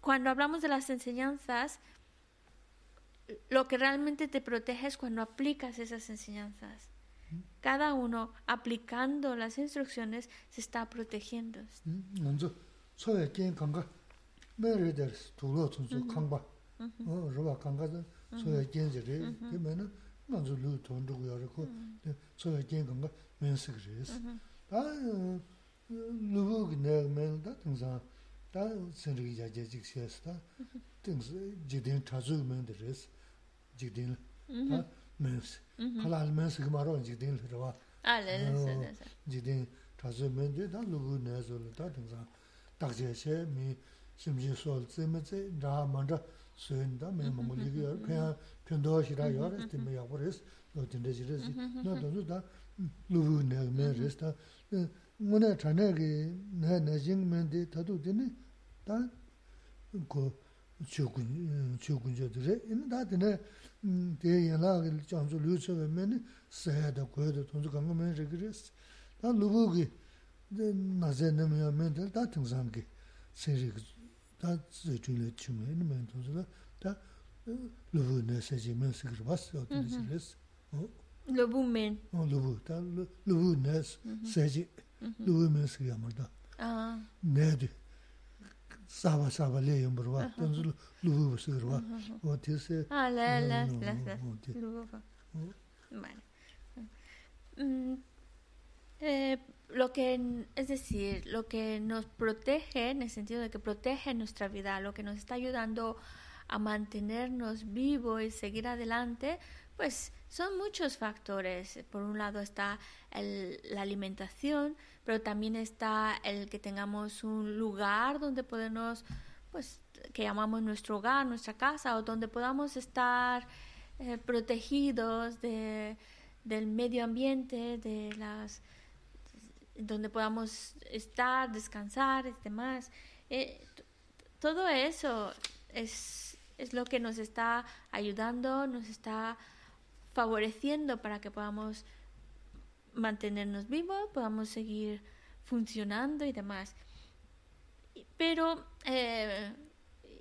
cuando hablamos de las enseñanzas, lo que realmente te protege es cuando aplicas esas enseñanzas. Cada uno aplicando las instrucciones se está protegiendo. 먼저 소에 게임 강가 메르데스 둘로 좀좀 강바. 어, 저와 강가서 소에 게임들이 그러면은 먼저 루 돈도 그러고 소에 게임 강가? 면스 그래서. 다 누구 내면 다? 등산. 다 선리기 자제직 시에서 다. 등스 지든 타주 면들스 지든 다 mēnsi. Kālā āli mēnsi kī mā rō jīg dīng lī rwa. Āli, lī sī, sī. Jīg dīng chāsī mēn dī tā lūgū nē sō lī tā tīng sā. Tāk chē shē mī shīm jī sō lī tsī mē tsī rā mā rā sō yin tā mē mā mū lī kī yā rā, pēn dō shī rā yā rā tī mē yā gu rēs, lō tīng rē shī rē sī. Nā tō sū tā lūgū nē mē rēs tā. Ngō nē chā nē kī nē nē jīng mē dī tā tū tī nē tā kō chū guñ chū guñ chō tī rē. Yīn tā tī nē dē yēlā kī chāmsu lū chāvē mēni sāyā dā kuyā dā tōnsu kāngā mēni rī kī rēs. Tā lūgū kī nā sāyā nā miyā mēni dā tā tīng sāng kī sē rī kī tā sē chū lē chū mēni mēni tōnsu dā tā lūgū nā sē chī mēni sī kī rī bās yā tō nā chī rēs. Lūgū mēni? Lūgū, tā lūgū nā sē chī lūgū mēni sī kī yā mā dā. Nē dī. Sāba sāba lé yung barwa, tanzu lūgu basi garwa, o te se... Ah, la, la, la, la, Vale. Mm, eh, lo que, es decir, lo que nos protege, en el sentido de que protege nuestra vida, lo que nos está ayudando a mantenernos vivos y seguir adelante, pues son muchos factores. Por un lado está el, la alimentación, pero también está el que tengamos un lugar donde podemos, pues, que llamamos nuestro hogar, nuestra casa, o donde podamos estar eh, protegidos de, del medio ambiente, de las donde podamos estar, descansar y demás. Eh, todo eso es, es lo que nos está ayudando, nos está favoreciendo para que podamos mantenernos vivos, podamos seguir funcionando y demás. Pero, eh,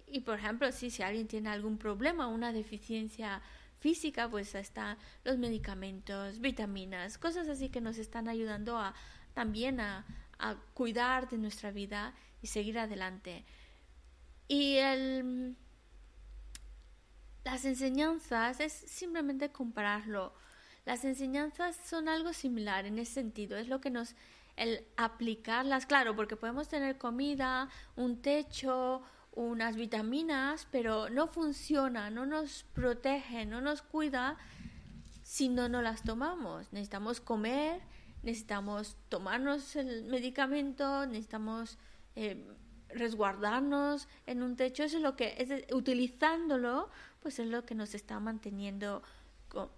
y por ejemplo, si, si alguien tiene algún problema, una deficiencia física, pues están los medicamentos, vitaminas, cosas así que nos están ayudando a, también a, cuidar de nuestra vida y seguir adelante. Y el, las enseñanzas es simplemente compararlo. Las enseñanzas son algo similar en ese sentido, es lo que nos el aplicarlas, claro, porque podemos tener comida, un techo, unas vitaminas, pero no funciona, no nos protege, no nos cuida si no nos las tomamos. Necesitamos comer, necesitamos tomarnos el medicamento, necesitamos eh, resguardarnos en un techo, eso es lo que es utilizándolo, pues es lo que nos está manteniendo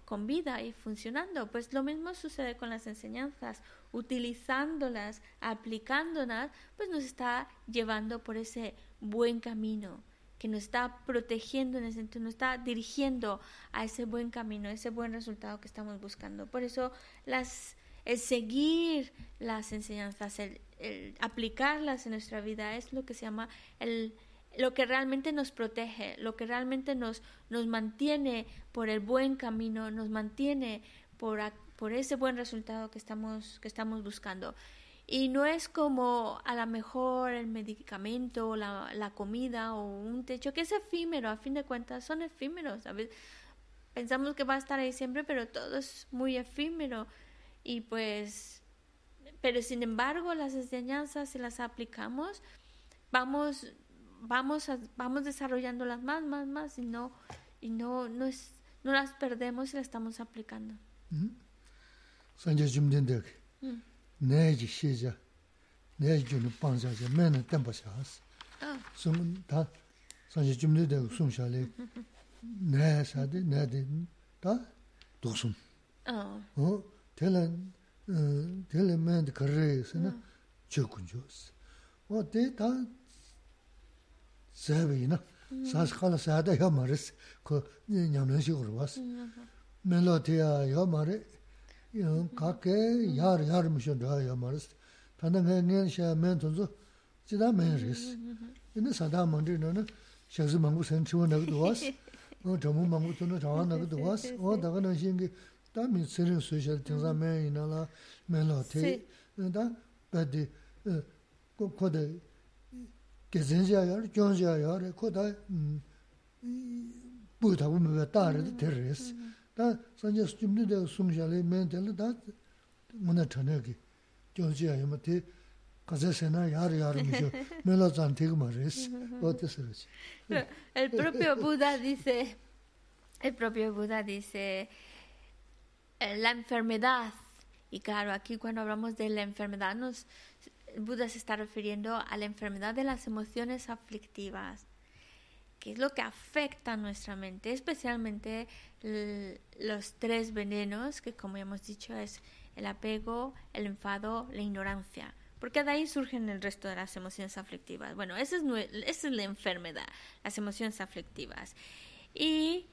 con, vida y funcionando. Pues lo mismo sucede con las enseñanzas, utilizándolas, aplicándolas, pues nos está llevando por ese buen camino que nos está protegiendo en ese sentido, nos está dirigiendo a ese buen camino, ese buen resultado que estamos buscando. Por eso las el seguir las enseñanzas, el, aplicarlas en nuestra vida es lo que se llama el, lo que realmente nos protege, lo que realmente nos, nos mantiene por el buen camino, nos mantiene por, por ese buen resultado que estamos, que estamos buscando. Y no es como a lo mejor el medicamento, la, la comida o un techo, que es efímero, a fin de cuentas son efímeros. ¿sabes? Pensamos que va a estar ahí siempre, pero todo es muy efímero. Y pues, pero sin embargo, las enseñanzas, si las aplicamos, vamos, vamos, a, vamos desarrollándolas más, más, más, y no, y no, no, es, no las perdemos y las estamos aplicando. Neji sheja, neji junu mena. Sum, ta, sum shale, shade, ta, doksum. Oh. sabi ina, sas khala sada yo maris, ko nyamlan shigur was. Melo tiya yo mari, kake yar yar mishan dhaya yo maris. Tanda ngay ngay shaya men tunzu, jida men ris. Ina sada mandi nana, shakzi mangu san chiwa nagadu was, dhamu mangu tunu dhawa nagadu was, o daga nang shingi, da min sirin sui shadi tingza men ina la, melo tiya, da badi, eh, koda terres. El propio Buda dice, el propio Buda dice, eh, la enfermedad, y claro, aquí cuando hablamos de la enfermedad nos... Buda se está refiriendo a la enfermedad de las emociones aflictivas, que es lo que afecta a nuestra mente, especialmente los tres venenos, que como hemos dicho es el apego, el enfado, la ignorancia. Porque de ahí surgen el resto de las emociones aflictivas. Bueno, esa es, esa es la enfermedad, las emociones aflictivas. Y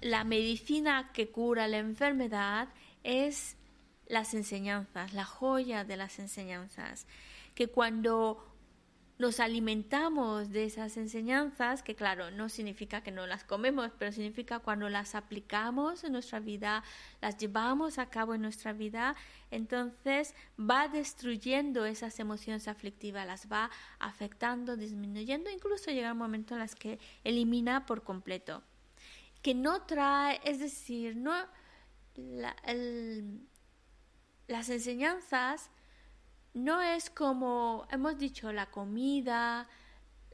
la medicina que cura la enfermedad es las enseñanzas, la joya de las enseñanzas, que cuando nos alimentamos de esas enseñanzas, que claro, no significa que no las comemos, pero significa cuando las aplicamos en nuestra vida, las llevamos a cabo en nuestra vida, entonces va destruyendo esas emociones aflictivas, las va afectando, disminuyendo, incluso llega un momento en las que elimina por completo. Que no trae, es decir, no las enseñanzas no es como hemos dicho la comida,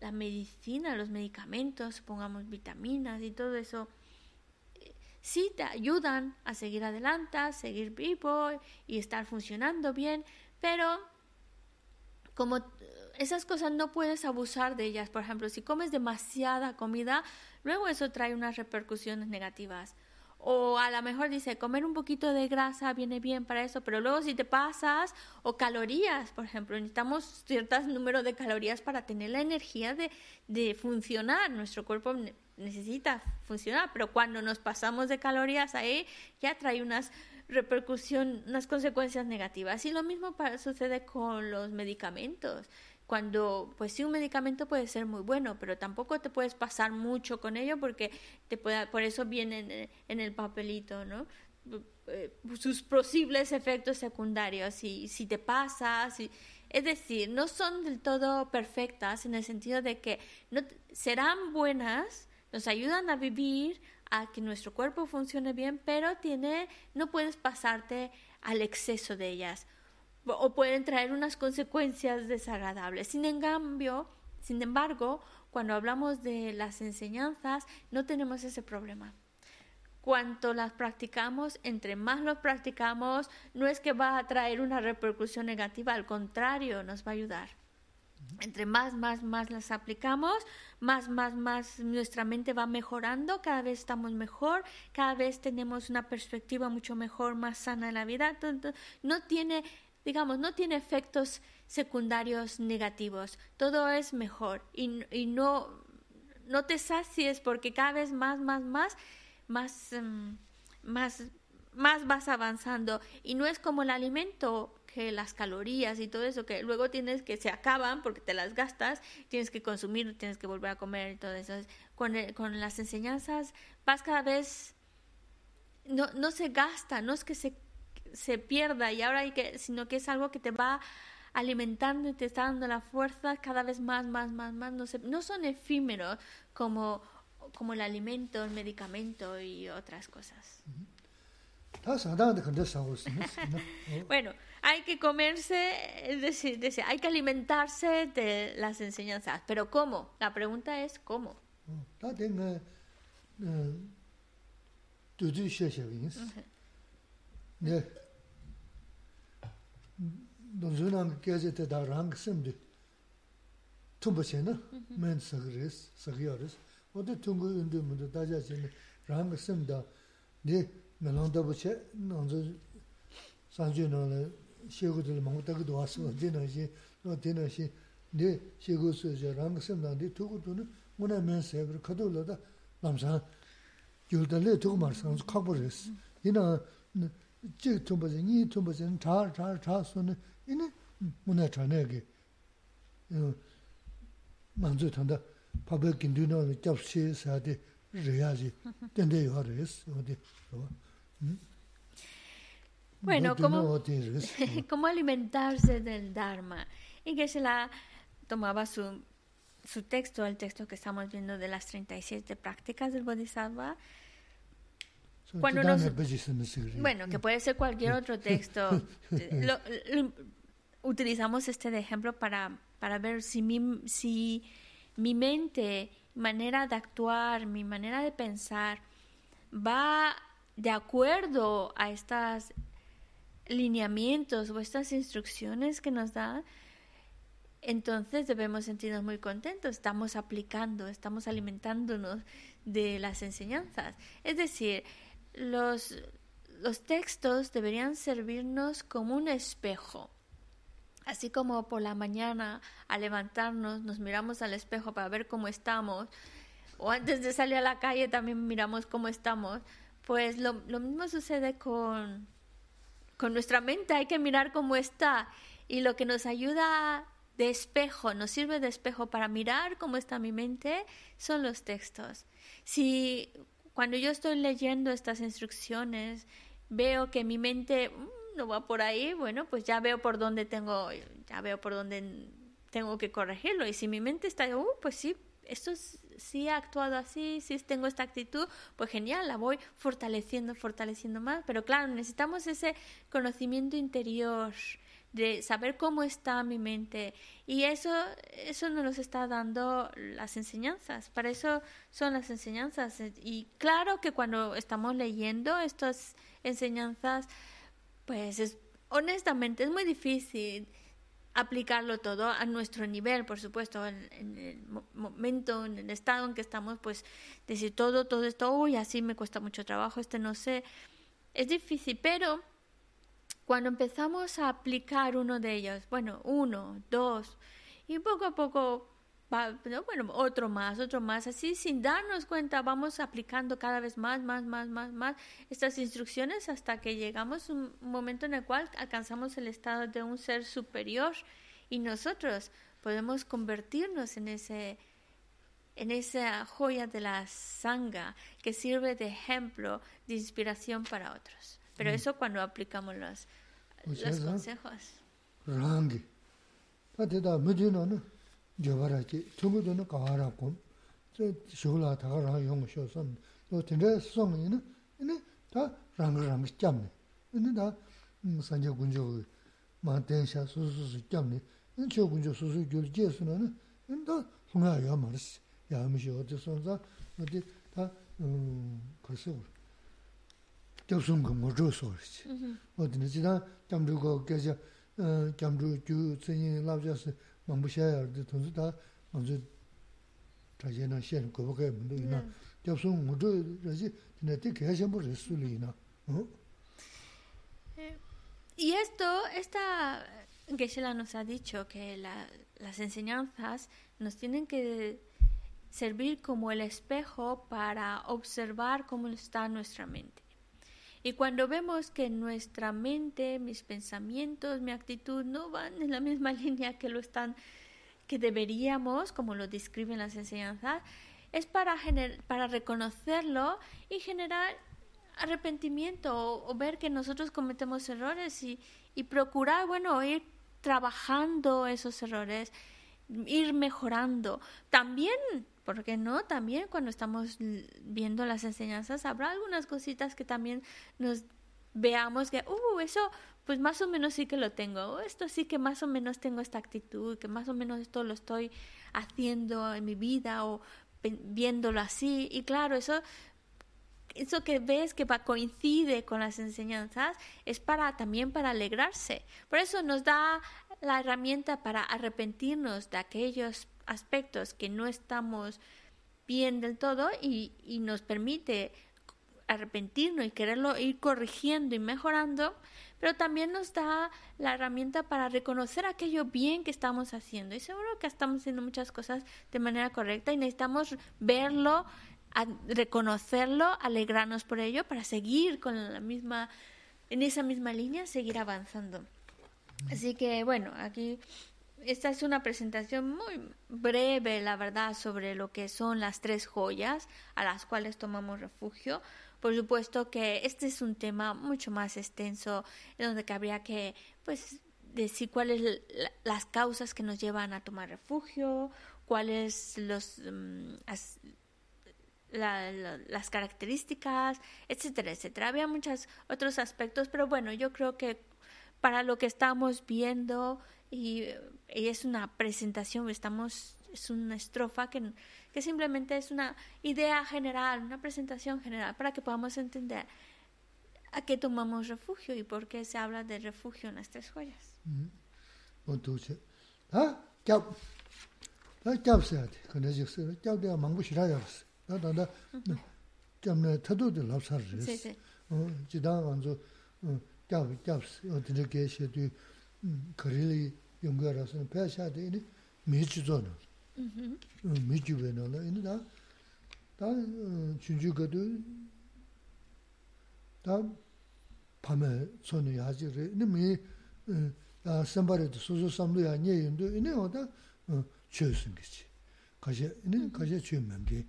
la medicina, los medicamentos, supongamos vitaminas y todo eso, sí te ayudan a seguir adelante, a seguir vivo y estar funcionando bien, pero como esas cosas no puedes abusar de ellas, por ejemplo, si comes demasiada comida, luego eso trae unas repercusiones negativas. O a lo mejor dice, comer un poquito de grasa viene bien para eso, pero luego si te pasas, o calorías, por ejemplo, necesitamos ciertos número de calorías para tener la energía de, de funcionar. Nuestro cuerpo necesita funcionar, pero cuando nos pasamos de calorías ahí, ya trae unas repercusiones, unas consecuencias negativas. Y lo mismo sucede con los medicamentos cuando pues sí un medicamento puede ser muy bueno pero tampoco te puedes pasar mucho con ello porque te puede, por eso viene en, el papelito no eh, sus posibles efectos secundarios si si te pasas es decir no son del todo perfectas en el sentido de que no serán buenas nos ayudan a vivir a que nuestro cuerpo funcione bien pero tiene no puedes pasarte al exceso de ellas o pueden traer unas consecuencias desagradables. Sin cambio, sin embargo, cuando hablamos de las enseñanzas, no tenemos ese problema. Cuanto las practicamos, entre más los practicamos, no es que va a traer una repercusión negativa, al contrario, nos va a ayudar. Entre más, más, más las aplicamos, más, más, más nuestra mente va mejorando, cada vez estamos mejor, cada vez tenemos una perspectiva mucho mejor, más sana de la vida. No tiene digamos, no tiene efectos secundarios negativos, todo es mejor. Y, y no, no te sacies porque cada vez más, más, más, más, em, más, más vas avanzando. Y no es como el alimento que las calorías y todo eso que luego tienes que se acaban porque te las gastas, tienes que consumir, tienes que volver a comer y todo eso. Con, con las enseñanzas vas cada vez no, no se gasta, no es que se se pierda y ahora hay que, sino que es algo que te va alimentando y te está dando la fuerza cada vez más, más, más, más. No, no son efímeros como, como el alimento, el medicamento y otras cosas. bueno, hay que comerse, es decir, hay que alimentarse de las enseñanzas. Pero ¿cómo? La pregunta es ¿cómo? 네. 논준한 계제 때다 랑 심디. tumbuchena men sagres sagyares ode tungu undu mundu daja chen rang simda ne melanda buche nonzo sanju no le shegu de mo ta gdo aso de na ji no de na shi ne shegu su je rang simda de tugu du ne mona men sever kado lo da namsa yulda le tugu mar sang kabores ina chik tumba zi, nyi ini muna manzu tanda pabay na tende yuwa res, wadi, Bueno, ¿cómo, ¿cómo alimentarse del Dharma? Y que se la tomaba su, su texto, el texto que estamos viendo de las 37 prácticas del Bodhisattva, cuando bueno, que puede ser cualquier otro texto. utilizamos este de ejemplo para, para ver si mi, si mi mente, manera de actuar, mi manera de pensar va de acuerdo a estos lineamientos o estas instrucciones que nos da, entonces debemos sentirnos muy contentos. Estamos aplicando, estamos alimentándonos de las enseñanzas. Es decir, los, los textos deberían servirnos como un espejo. Así como por la mañana al levantarnos nos miramos al espejo para ver cómo estamos, o antes de salir a la calle también miramos cómo estamos, pues lo, lo mismo sucede con, con nuestra mente, hay que mirar cómo está. Y lo que nos ayuda de espejo, nos sirve de espejo para mirar cómo está mi mente, son los textos. Si cuando yo estoy leyendo estas instrucciones veo que mi mente mm, no va por ahí, bueno, pues ya veo por dónde tengo, ya veo por dónde tengo que corregirlo. Y si mi mente está, uh, pues sí, esto sí ha actuado así, sí tengo esta actitud, pues genial, la voy fortaleciendo, fortaleciendo más. Pero claro, necesitamos ese conocimiento interior de saber cómo está mi mente y eso eso nos lo está dando las enseñanzas. Para eso son las enseñanzas. Y claro que cuando estamos leyendo estas enseñanzas pues es honestamente es muy difícil aplicarlo todo a nuestro nivel, por supuesto, en, el momento, en el estado en que estamos, pues decir todo, todo esto, uy, así me cuesta mucho trabajo, este no sé, es difícil, pero cuando empezamos a aplicar uno de ellos, bueno, uno, dos, y poco a poco, bueno, otro más, otro más, así sin darnos cuenta, vamos aplicando cada vez más, más, más, más, más estas instrucciones hasta que llegamos a un momento en el cual alcanzamos el estado de un ser superior y nosotros podemos convertirnos en ese en esa joya de la sanga que sirve de ejemplo, de inspiración para otros. Pero mm. eso cuando aplicamos los, los consejos. Rangi. Mudino no, no shugla taga rang song ina, ina ta rangi rangi jamni. Ina da sanja gunjo ma tensha su su su jamni, ina cho gunjo su su gyul je su na, ina da hunga ya marisi, ya mi shi odi son za, odi ta kasi uru. Ka mambu gobo kaya mundu ina. Kaya ina. Y esto, esta Geshe-la nos ha dicho que la, las enseñanzas nos tienen que servir como el espejo para observar cómo está nuestra mente. Y cuando vemos que nuestra mente, mis pensamientos, mi actitud no van en la misma línea que lo están, que deberíamos, como lo describen las enseñanzas, es para, para reconocerlo y generar arrepentimiento o, ver que nosotros cometemos errores y, y procurar, bueno, ir trabajando esos errores, ir mejorando. También ¿Por qué no? También cuando estamos viendo las enseñanzas habrá algunas cositas que también nos veamos que, uh, eso pues más o menos sí que lo tengo, esto sí que más o menos tengo esta actitud, que más o menos esto lo estoy haciendo en mi vida o viéndolo así. Y claro, eso eso que ves que coincide con las enseñanzas es para también para alegrarse. Por eso nos da la herramienta para arrepentirnos de aquellos aspectos que no estamos bien del todo y, y nos permite arrepentirnos y quererlo ir corrigiendo y mejorando, pero también nos da la herramienta para reconocer aquello bien que estamos haciendo. Y seguro que estamos haciendo muchas cosas de manera correcta y necesitamos verlo, reconocerlo, alegrarnos por ello para seguir con la misma, en esa misma línea, seguir avanzando. Así que bueno, aquí esta es una presentación muy breve, la verdad, sobre lo que son las tres joyas a las cuales tomamos refugio. Por supuesto que este es un tema mucho más extenso, en donde cabría que, pues, decir cuáles las causas que nos llevan a tomar refugio, cuáles los mm, las características, etcétera, etcétera. Había muchos otros aspectos, pero bueno, yo creo que para lo que estamos viendo y, es una presentación, estamos, es una estrofa que, que simplemente es una idea general, una presentación general para que podamos entender a qué tomamos refugio y por qué se habla de refugio en las tres joyas. mi chiwe na la, ini da, da chunju gado, da pame tsoni yaji re, ini mi 아 선발에도 소소 삼루야 녀인도 이네 오다 어 최선 거지 가시 이네 가시 주면 게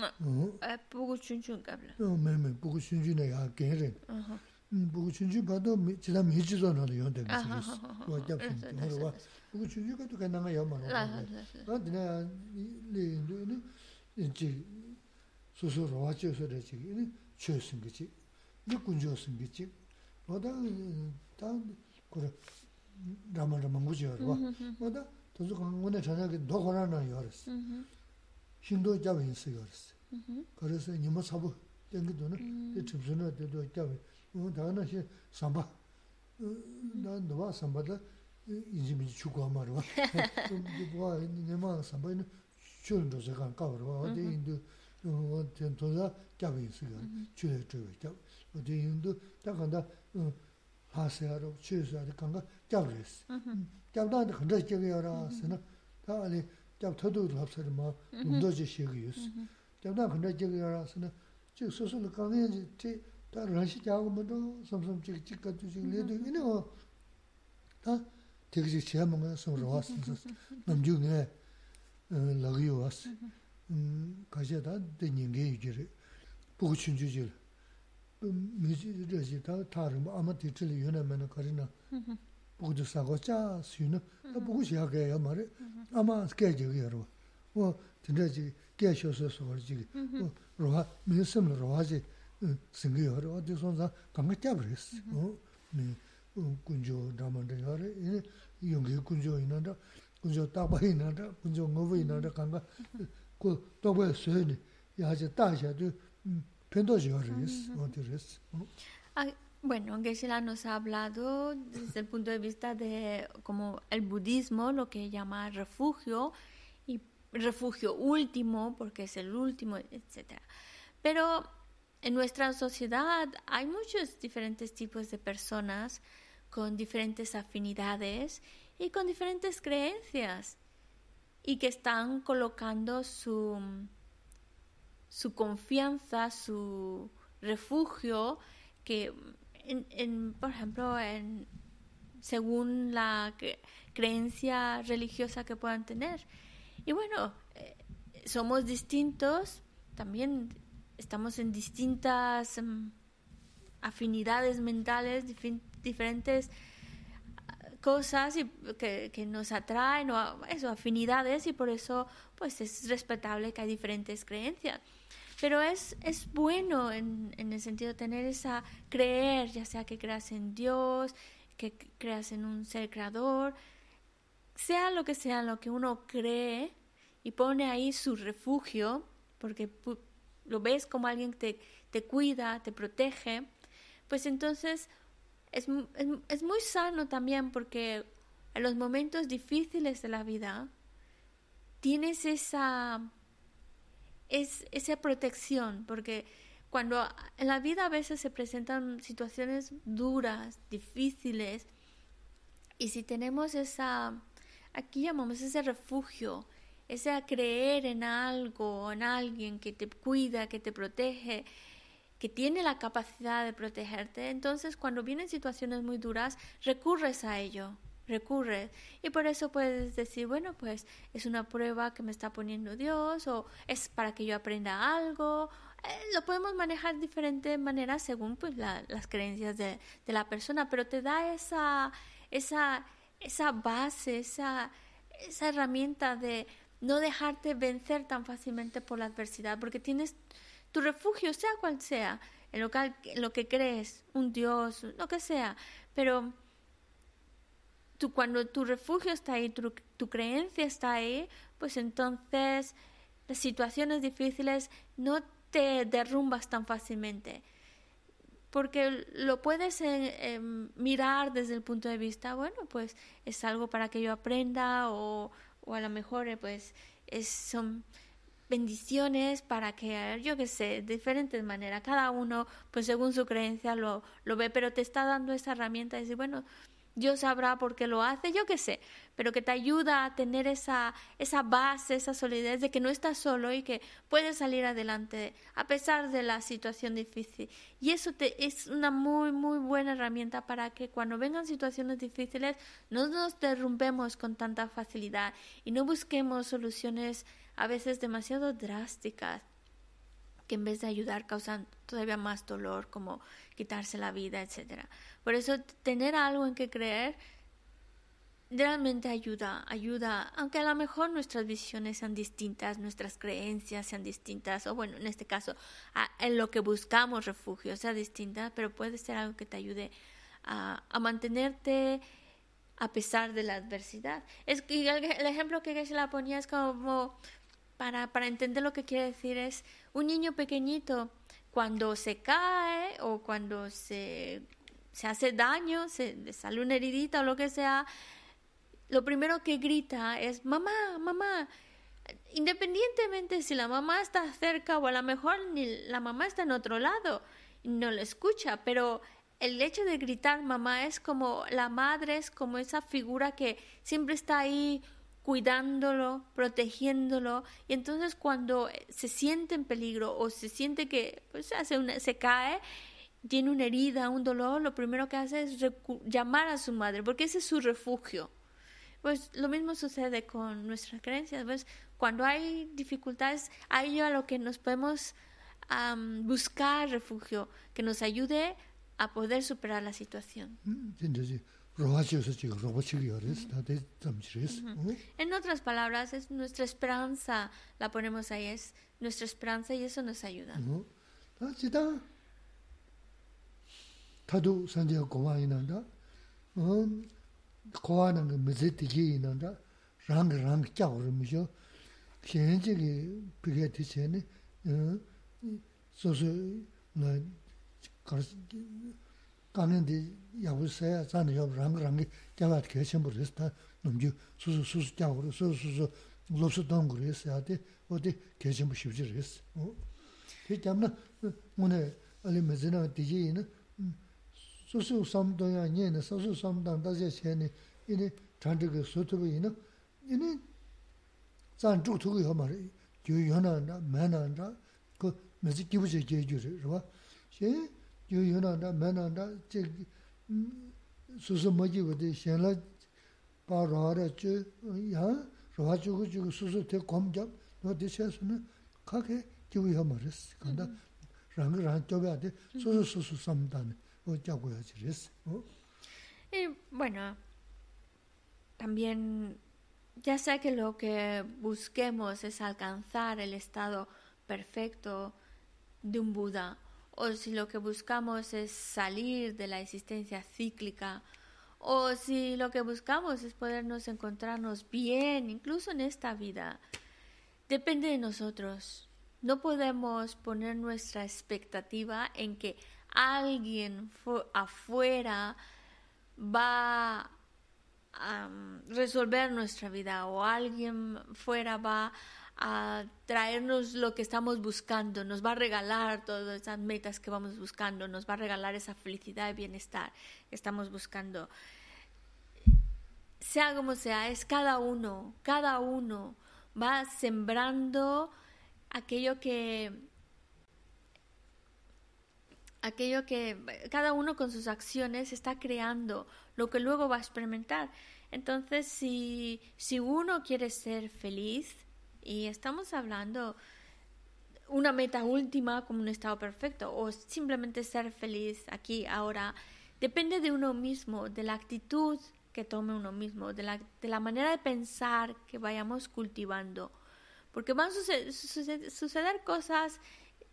어, 보고 춘춘 갑라. 어 매매 보고 순준에 야 개래 어허. 음 보고 순준 봐도 지나 미지도 나도 연대 아하, 미지스 아하, 뭐 아하. 잡힌 알았어, 거 알았어, 봐 알았어. 보고 순준가 또 가능한 야만 라, 라, 라, 라. 아 내가 이네 이제 소소로 와줘서 되지 이네 최선 거지 이 군조선 거지 뭐다 다 그래 라마라 망고지어 봐 뭐다 도저 강원에 저녁에 노고라나 열었어 음흠, 힘도 잡은 있어요었어 음흠. 그래서 니모 사부 땡기도는 이 집선에 때도 잡아 어 다나시 삼바 나 너와 삼바다 이지미 주고 말어 봐 뭐가 니마 삼바는 줄도 제가 까버어 어디 인도 어 전도자 잡이 있어요 줄에 줄에 잡 어디 인도 딱 간다 어 하세요로 취소하다 간가 잡으랬어 잡다한테 근데 저기여라 쓰나 다 아니 잡 터도 합서를 뭐 운도지 시기였어 잡다 근데 저기여라 쓰나 저 소소를 강해지 제 다른 시 작으면도 섬섬 찍 찍가 주지 레도 이네 다 되게 제한만 거 서로 왔어 남중에 어 라기요 왔어 음 가셔다 되는게 이제 보고 춘주질 미지 저지 다 다른 아마 뒤틀이 연하면 가리나 보고도 사고 짜 수는 보고 시작해야 말해 아마 스케줄이 여러 뭐 진짜지 깨셔서 소리지 뭐 로하 민심 로하지 singe yore, Bueno, Geshe-la nos ha hablado desde el punto de vista de como el budismo, lo que llama refugio, y refugio último, porque es el último, etcétera. Pero en nuestra sociedad hay muchos diferentes tipos de personas con diferentes afinidades y con diferentes creencias y que están colocando su, su confianza, su refugio, que en, en, por ejemplo, en, según la cre- creencia religiosa que puedan tener. Y bueno, eh, somos distintos, también estamos en distintas mm, afinidades mentales, diferentes ah, cosas y que, que nos atraen o eso, afinidades y por eso pues es respetable que hay diferentes creencias. Pero es, es bueno en, en el sentido de tener esa creer, ya sea que creas en Dios, que creas en un ser creador, sea lo que sea lo que uno cree y pone ahí su refugio, porque lo ves como alguien que te, te cuida, te protege, pues entonces es, es, es muy sano también porque en los momentos difíciles de la vida tienes esa es esa protección, porque cuando en la vida a veces se presentan situaciones duras, difíciles, y si tenemos esa, aquí llamamos ese refugio, ese creer en algo, en alguien que te cuida, que te protege, que tiene la capacidad de protegerte, entonces cuando vienen situaciones muy duras, recurres a ello, recurres. Y por eso puedes decir, bueno, pues es una prueba que me está poniendo Dios o es para que yo aprenda algo. Eh, lo podemos manejar de diferentes maneras según pues, la- las creencias de, de la persona, pero te da esa, esa, esa base, esa, esa herramienta de no dejarte vencer tan fácilmente por la adversidad, porque tienes tu refugio, sea cual sea, en lo que, en lo que crees, un Dios, lo que sea, pero tú, cuando tu refugio está ahí, tu, tu creencia está ahí, pues entonces las situaciones difíciles no te derrumbas tan fácilmente. Porque lo puedes eh, eh, mirar desde el punto de vista, bueno, pues es algo para que yo aprenda o, o a lo mejor eh, pues es, son bendiciones para que, yo qué sé, de diferentes maneras. Cada uno, pues según su creencia lo, lo ve, pero te está dando esa herramienta de decir, bueno, Dios sabrá por qué lo hace, yo qué sé, pero que te ayuda a tener esa, esa base, esa solidez de que no estás solo y que puedes salir adelante a pesar de la situación difícil. Y eso te, es una muy, muy buena herramienta para que cuando vengan situaciones difíciles no nos derrumbemos con tanta facilidad y no busquemos soluciones a veces demasiado drásticas que en vez de ayudar causan todavía más dolor, como quitarse la vida, etcétera. Por eso tener algo en que creer realmente ayuda, ayuda, aunque a lo mejor nuestras visiones sean distintas, nuestras creencias sean distintas, o bueno, en este caso, en lo que buscamos refugio sea distinta, pero puede ser algo que te ayude a, mantenerte a pesar de la adversidad. Es que el, ejemplo que se la ponía es como para, para entender lo que quiere decir es un niño pequeñito cuando se cae o cuando se, se hace daño, se le sale una heridita o lo que sea, lo primero que grita es mamá, mamá. Independientemente si la mamá está cerca o a lo mejor ni la mamá está en otro lado, no le escucha, pero el hecho de gritar mamá es como la madre, es como esa figura que siempre está ahí cuidándolo, protegiéndolo, y entonces cuando se siente en peligro o se siente que pues, hace una, se cae, tiene una herida, un dolor, lo primero que hace es llamar a su madre, porque ese es su refugio. Pues lo mismo sucede con nuestras creencias. Pues cuando hay dificultades, hay a lo que nos podemos buscar refugio, que nos ayude a poder superar la situación. Mm, en otras palabras, es nuestra esperanza, la ponemos ahí, es nuestra esperanza y eso nos ayuda. 가는데 야부세야 자는 요 랑랑이 잡아 계신 버렸다 넘주 수수 수수 잡으로 수수 수수 로스 동그레스야 돼 어디 계신 부시지르스 어 그다음에 뭐네 알리 메즈나 디지는 수수 삼도야 녀네 수수 삼단 다제 챤네 이네 잔득의 소토비는 이네 잔주 두고 요 말이 교연한다 매난다 그 메지 기부제 제주를 봐 제. yu yu na da me na da chik su su ma ji wadi shen la pa ra ra chu ya ra chu gu chu su su te kom jab no di shen su na ka ke ki wu ya ma res kanda rang rang cho bia de su su su su sam da ne o ya gu ya chi res y bueno también ya sea que lo que busquemos es alcanzar el estado perfecto de un Buda o si lo que buscamos es salir de la existencia cíclica, o si lo que buscamos es podernos encontrarnos bien, incluso en esta vida, depende de nosotros. No podemos poner nuestra expectativa en que alguien afuera va a mm, resolver nuestra vida o alguien fuera va a traernos lo que estamos buscando, nos va a regalar todas esas metas que vamos buscando, nos va a regalar esa felicidad y bienestar que estamos buscando. Sea como sea, es cada uno, cada uno va sembrando aquello que aquello que cada uno con sus acciones está creando lo que luego va a experimentar. Entonces, si, si uno quiere ser feliz, y estamos hablando una meta última como un estado perfecto o simplemente ser feliz aquí, ahora. Depende de uno mismo, de la actitud que tome uno mismo, de la, de la manera de pensar que vayamos cultivando. Porque van a suceder, suceder cosas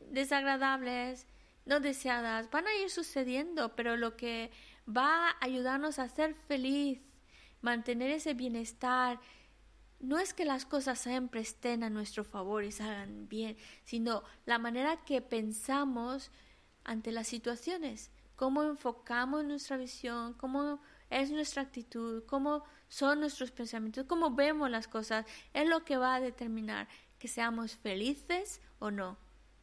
desagradables, no deseadas, van a ir sucediendo, pero lo que va a ayudarnos a ser feliz, mantener ese bienestar, no es que las cosas siempre estén a nuestro favor y salgan bien, sino la manera que pensamos ante las situaciones, cómo enfocamos nuestra visión, cómo es nuestra actitud, cómo son nuestros pensamientos, cómo vemos las cosas, es lo que va a determinar que seamos felices o no,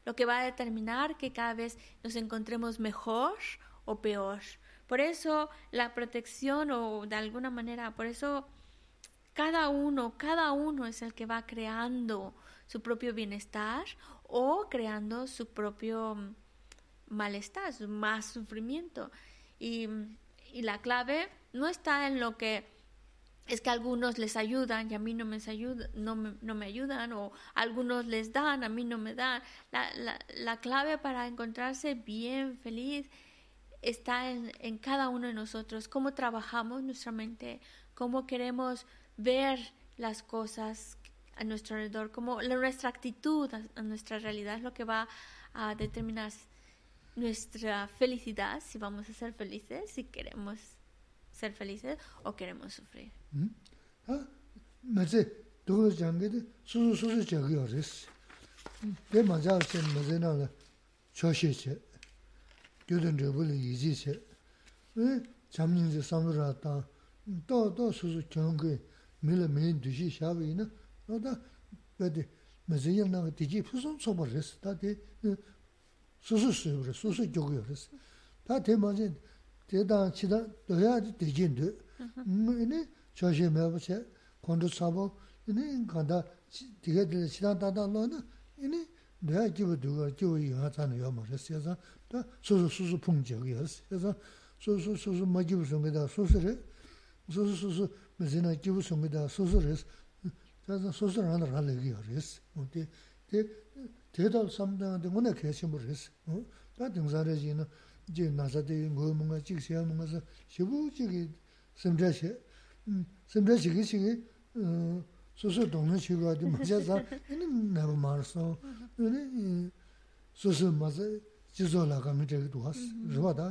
lo que va a determinar que cada vez nos encontremos mejor o peor, Por eso la protección o de alguna manera, por eso cada uno, cada uno es el que va creando su propio bienestar o creando su propio malestar, más sufrimiento. Y, y la clave no está en lo que es que algunos les ayudan y a mí no me, ayuda, no me, no me ayudan, o algunos les dan, a mí no me dan. La, la, la clave para encontrarse bien, feliz, está en, en, cada uno de nosotros, cómo trabajamos nuestra mente, cómo queremos ver las cosas a nuestro alrededor, cómo nuestra actitud a, a nuestra realidad es lo que va a determinar nuestra felicidad, si vamos a ser felices, si queremos ser felices eh? o queremos sufrir. Hmm? ¿Ah? Maze, dogo jange de su su su jagi oris. De maza sen maze na la choshi che. Gyudun rebul yiji eh, che. Ve jamnin ze samra ta do do su su jange mila min dushi shabi na. Oda bedi maze yel na diji fusun sobar res. Ta de eh, su su su su su jagi oris. Ta de maze 대다 치다 도야지 되진데 네 저시 매버체 콘도 사보 네 간다 디게 될 시간 다다로는 이네 내가 기부 두고 기부 하자는 요 말했어요. 또 소소 소소 풍적이었어. 그래서 소소 소소 마기부 성에다 소소를 소소 소소 무슨아 기부 성에다 소소를 그래서 소소를 하는 얘기가 그랬어. 근데 대 대달 삼당한테 뭐네 계신 분이었어. 어? 다 등산해지는 제 나사데 뭐 뭔가 찍셔야 뭔가 시부 저기 섬자시 음 섬자시 기시 어 소소 동네 시가도 맞아서 얘는 내가 말서 얘는 소소 맞아 지조라 가면 되기도 하스 저다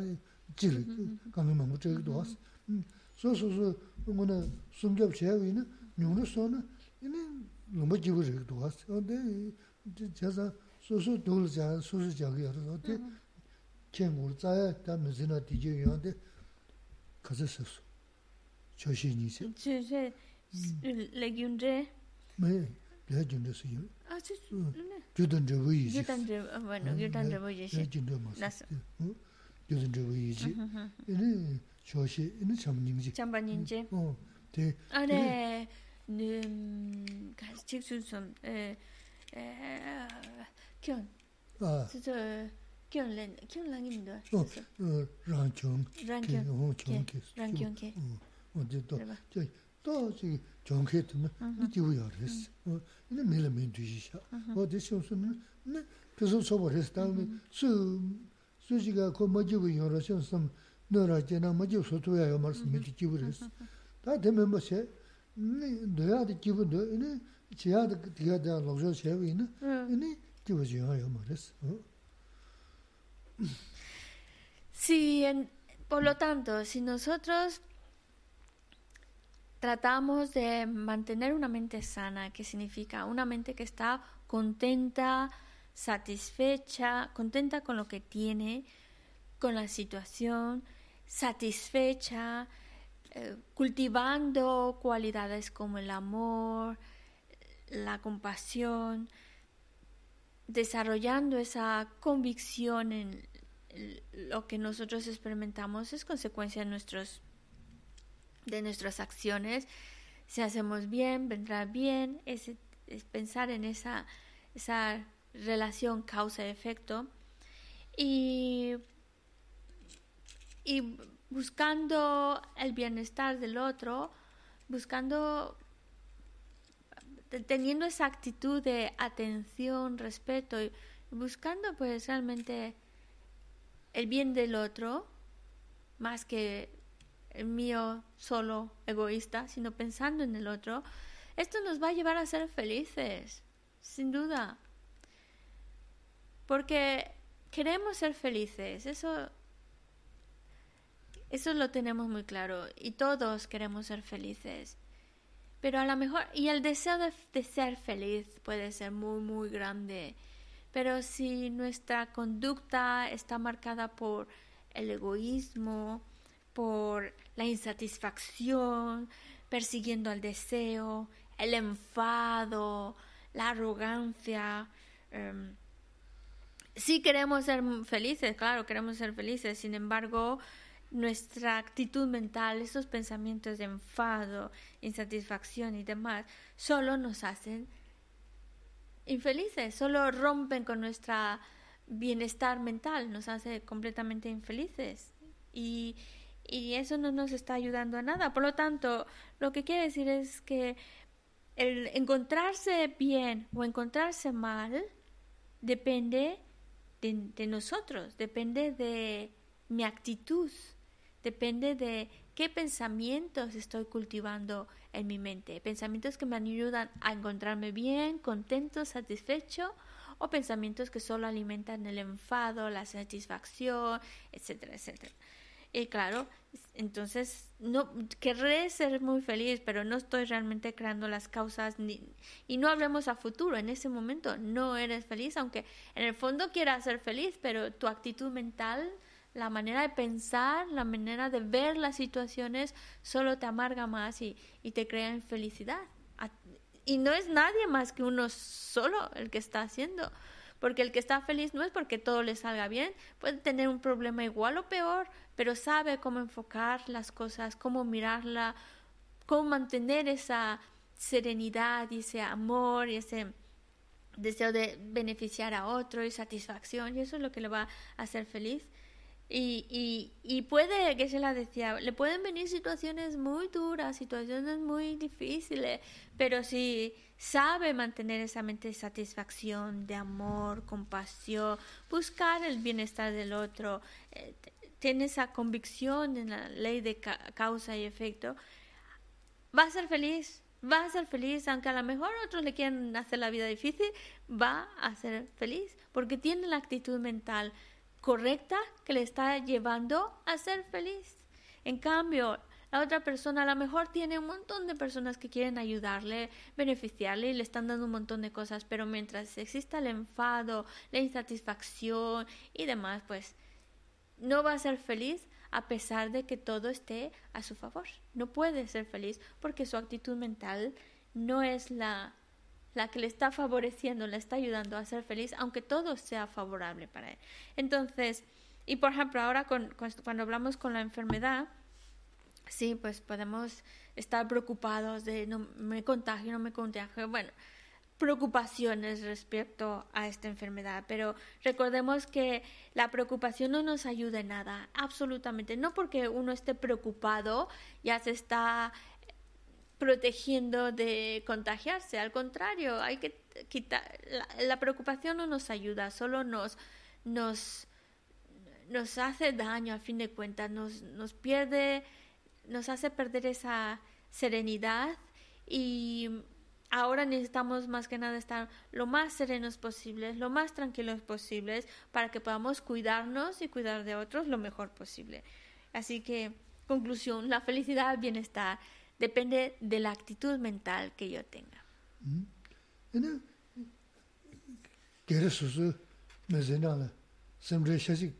질 가면 뭐 되기도 하스 음 소소소 뭐는 숨접 제위는 뉴는 소는 얘는 너무 지부르기도 하스 근데 제가 소소 돌자 소소 저기 알아서 kengur tsaya ta mizina dikyo yonde kaza sasu. Choshi nisi. Choshi legyundre? Me, legyundre su yu. A, chi su ne? Gyudandre wo yiji. Gyudandre, bueno, gyudandre wo yiji. Legyundre masu. Nasu. Gyudandre wo yiji. Ini choshi, ini chamba nyingji. Chamba nyingji. O, te. Are, kazi chik sun sun, kyon. A. Tito, kyun len kyun lang eh, in do ran kyun ran kyun hong kyun ke ran kyun ke o de do de do ji kyun ke de ni mm-hmm. ji wo ya res mm-hmm. oh, ne me le me du ji sha. O de xiu su ne pe so so bo res da mm-hmm. su su ji ga ko ma ji wo yo ro xiu sam no ra je na ma ji so tu ya yo mar me ji wo res da de me mo se ne do ya de ji wo do ne ji ya de de ya de lo jo se wi ne ne ji wo ji ya yo mar res oh. Sí, por lo tanto, si nosotros tratamos de mantener una mente sana, que significa una mente que está contenta, satisfecha, contenta con lo que tiene, con la situación, satisfecha, eh, cultivando cualidades como el amor, la compasión, desarrollando esa convicción en lo que nosotros experimentamos es consecuencia de nuestros de nuestras acciones. Si hacemos bien vendrá bien. Es, pensar en esa esa relación causa efecto y y buscando el bienestar del otro buscando te- teniendo esa actitud de atención, respeto y buscando pues realmente el bien del otro más que el mío solo egoísta, sino pensando en el otro, esto nos va a llevar a ser felices, sin duda. Porque queremos ser felices, eso eso lo tenemos muy claro y todos queremos ser felices. Pero a lo mejor, y el deseo de, de ser feliz puede ser muy, muy grande. Pero si nuestra conducta está marcada por el egoísmo, por la insatisfacción, persiguiendo el deseo, el enfado, la arrogancia, em, sí queremos ser felices, claro, queremos ser felices, sin embargo, nuestra actitud mental, esos pensamientos de enfado, insatisfacción y demás, solo nos hacen infelices, solo rompen con nuestro bienestar mental, nos hace completamente infelices. Y, y eso no nos está ayudando a nada. Por lo tanto, lo que quiere decir es que el encontrarse bien o encontrarse mal depende de, nosotros, depende de mi actitud, depende de qué pensamientos estoy cultivando en mi mente. Pensamientos que me ayudan a encontrarme bien, contento, satisfecho, o pensamientos que solo alimentan el enfado, la satisfacción, etcétera, etcétera. Y claro, entonces no querré ser muy feliz, pero no estoy realmente creando las causas ni, y no hablemos a futuro. En ese momento no eres feliz, aunque en el fondo quieras ser feliz, pero tu actitud mental, la manera de pensar, la manera de ver las situaciones, solo te amarga más y, y te crea infelicidad. Y no es nadie más que uno solo el que está haciendo porque el que está feliz no es porque todo le salga bien, puede tener un problema igual o peor, pero sabe cómo enfocar las cosas, cómo mirarla, cómo mantener esa serenidad y ese amor y ese deseo de beneficiar a otro y satisfacción, y eso es lo que le va a hacer feliz. Y, y, y puede, que se la decía, le pueden venir situaciones muy duras, situaciones muy difíciles, pero si sabe mantener esa mente de satisfacción, de amor, compasión, buscar el bienestar del otro, eh, tiene esa convicción en la ley de causa y efecto, va a ser feliz, va a ser feliz, aunque a lo mejor otros le quieran hacer la vida difícil, va a ser feliz, porque tiene la actitud mental correcta que le está llevando a ser feliz. En cambio, la otra persona a lo mejor tiene un montón de personas que quieren ayudarle, beneficiarle y le están dando un montón de cosas, pero mientras exista el enfado, la insatisfacción y demás, pues no va a ser feliz a pesar de que todo esté a su favor. No puede ser feliz porque su actitud mental no es la la que le está favoreciendo, le está ayudando a ser feliz, aunque todo sea favorable para él. Entonces, y por ejemplo, ahora cuando hablamos con la enfermedad, sí, pues podemos estar preocupados de no me contagio, no me contagio, bueno, preocupaciones respecto a esta enfermedad, pero recordemos que la preocupación no nos ayuda nada, absolutamente, no porque uno esté preocupado ya se está protegiendo de contagiarse. Al contrario, hay que quitar. La, preocupación no nos ayuda, solo nos, nos, nos hace daño a fin de cuentas, nos, nos pierde, nos hace perder esa serenidad y ahora necesitamos más que nada estar lo más serenos posibles, lo más tranquilos posibles para que podamos cuidarnos y cuidar de otros lo mejor posible. Así que, conclusión, la felicidad, el bienestar depende de la actitud mental que yo tenga. Hmm? Ene gere susu mezena la semre shasi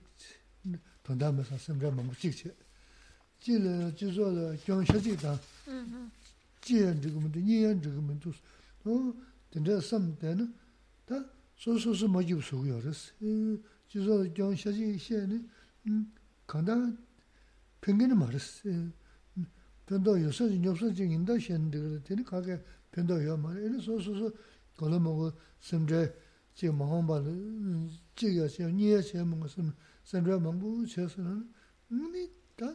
tonda mesa semre mamu chik che. Ji le ji zo le gyang shasi da. Ji mm-hmm. yan zhigu mendo, ni yan zhigu mendo. O dende sam dene da su su su ma jibu sugu yoris. Ji e, zo le gyang shasi xe ne hmm, kanda pengeni maris. 변도 요새 요새 지금 인다 현대 되는 가게 변도 요 말에 소소소 걸어먹어 심제 지금 마음 봐 지가 저 니에 저 무슨 선저 망부 쳐서는 니 다.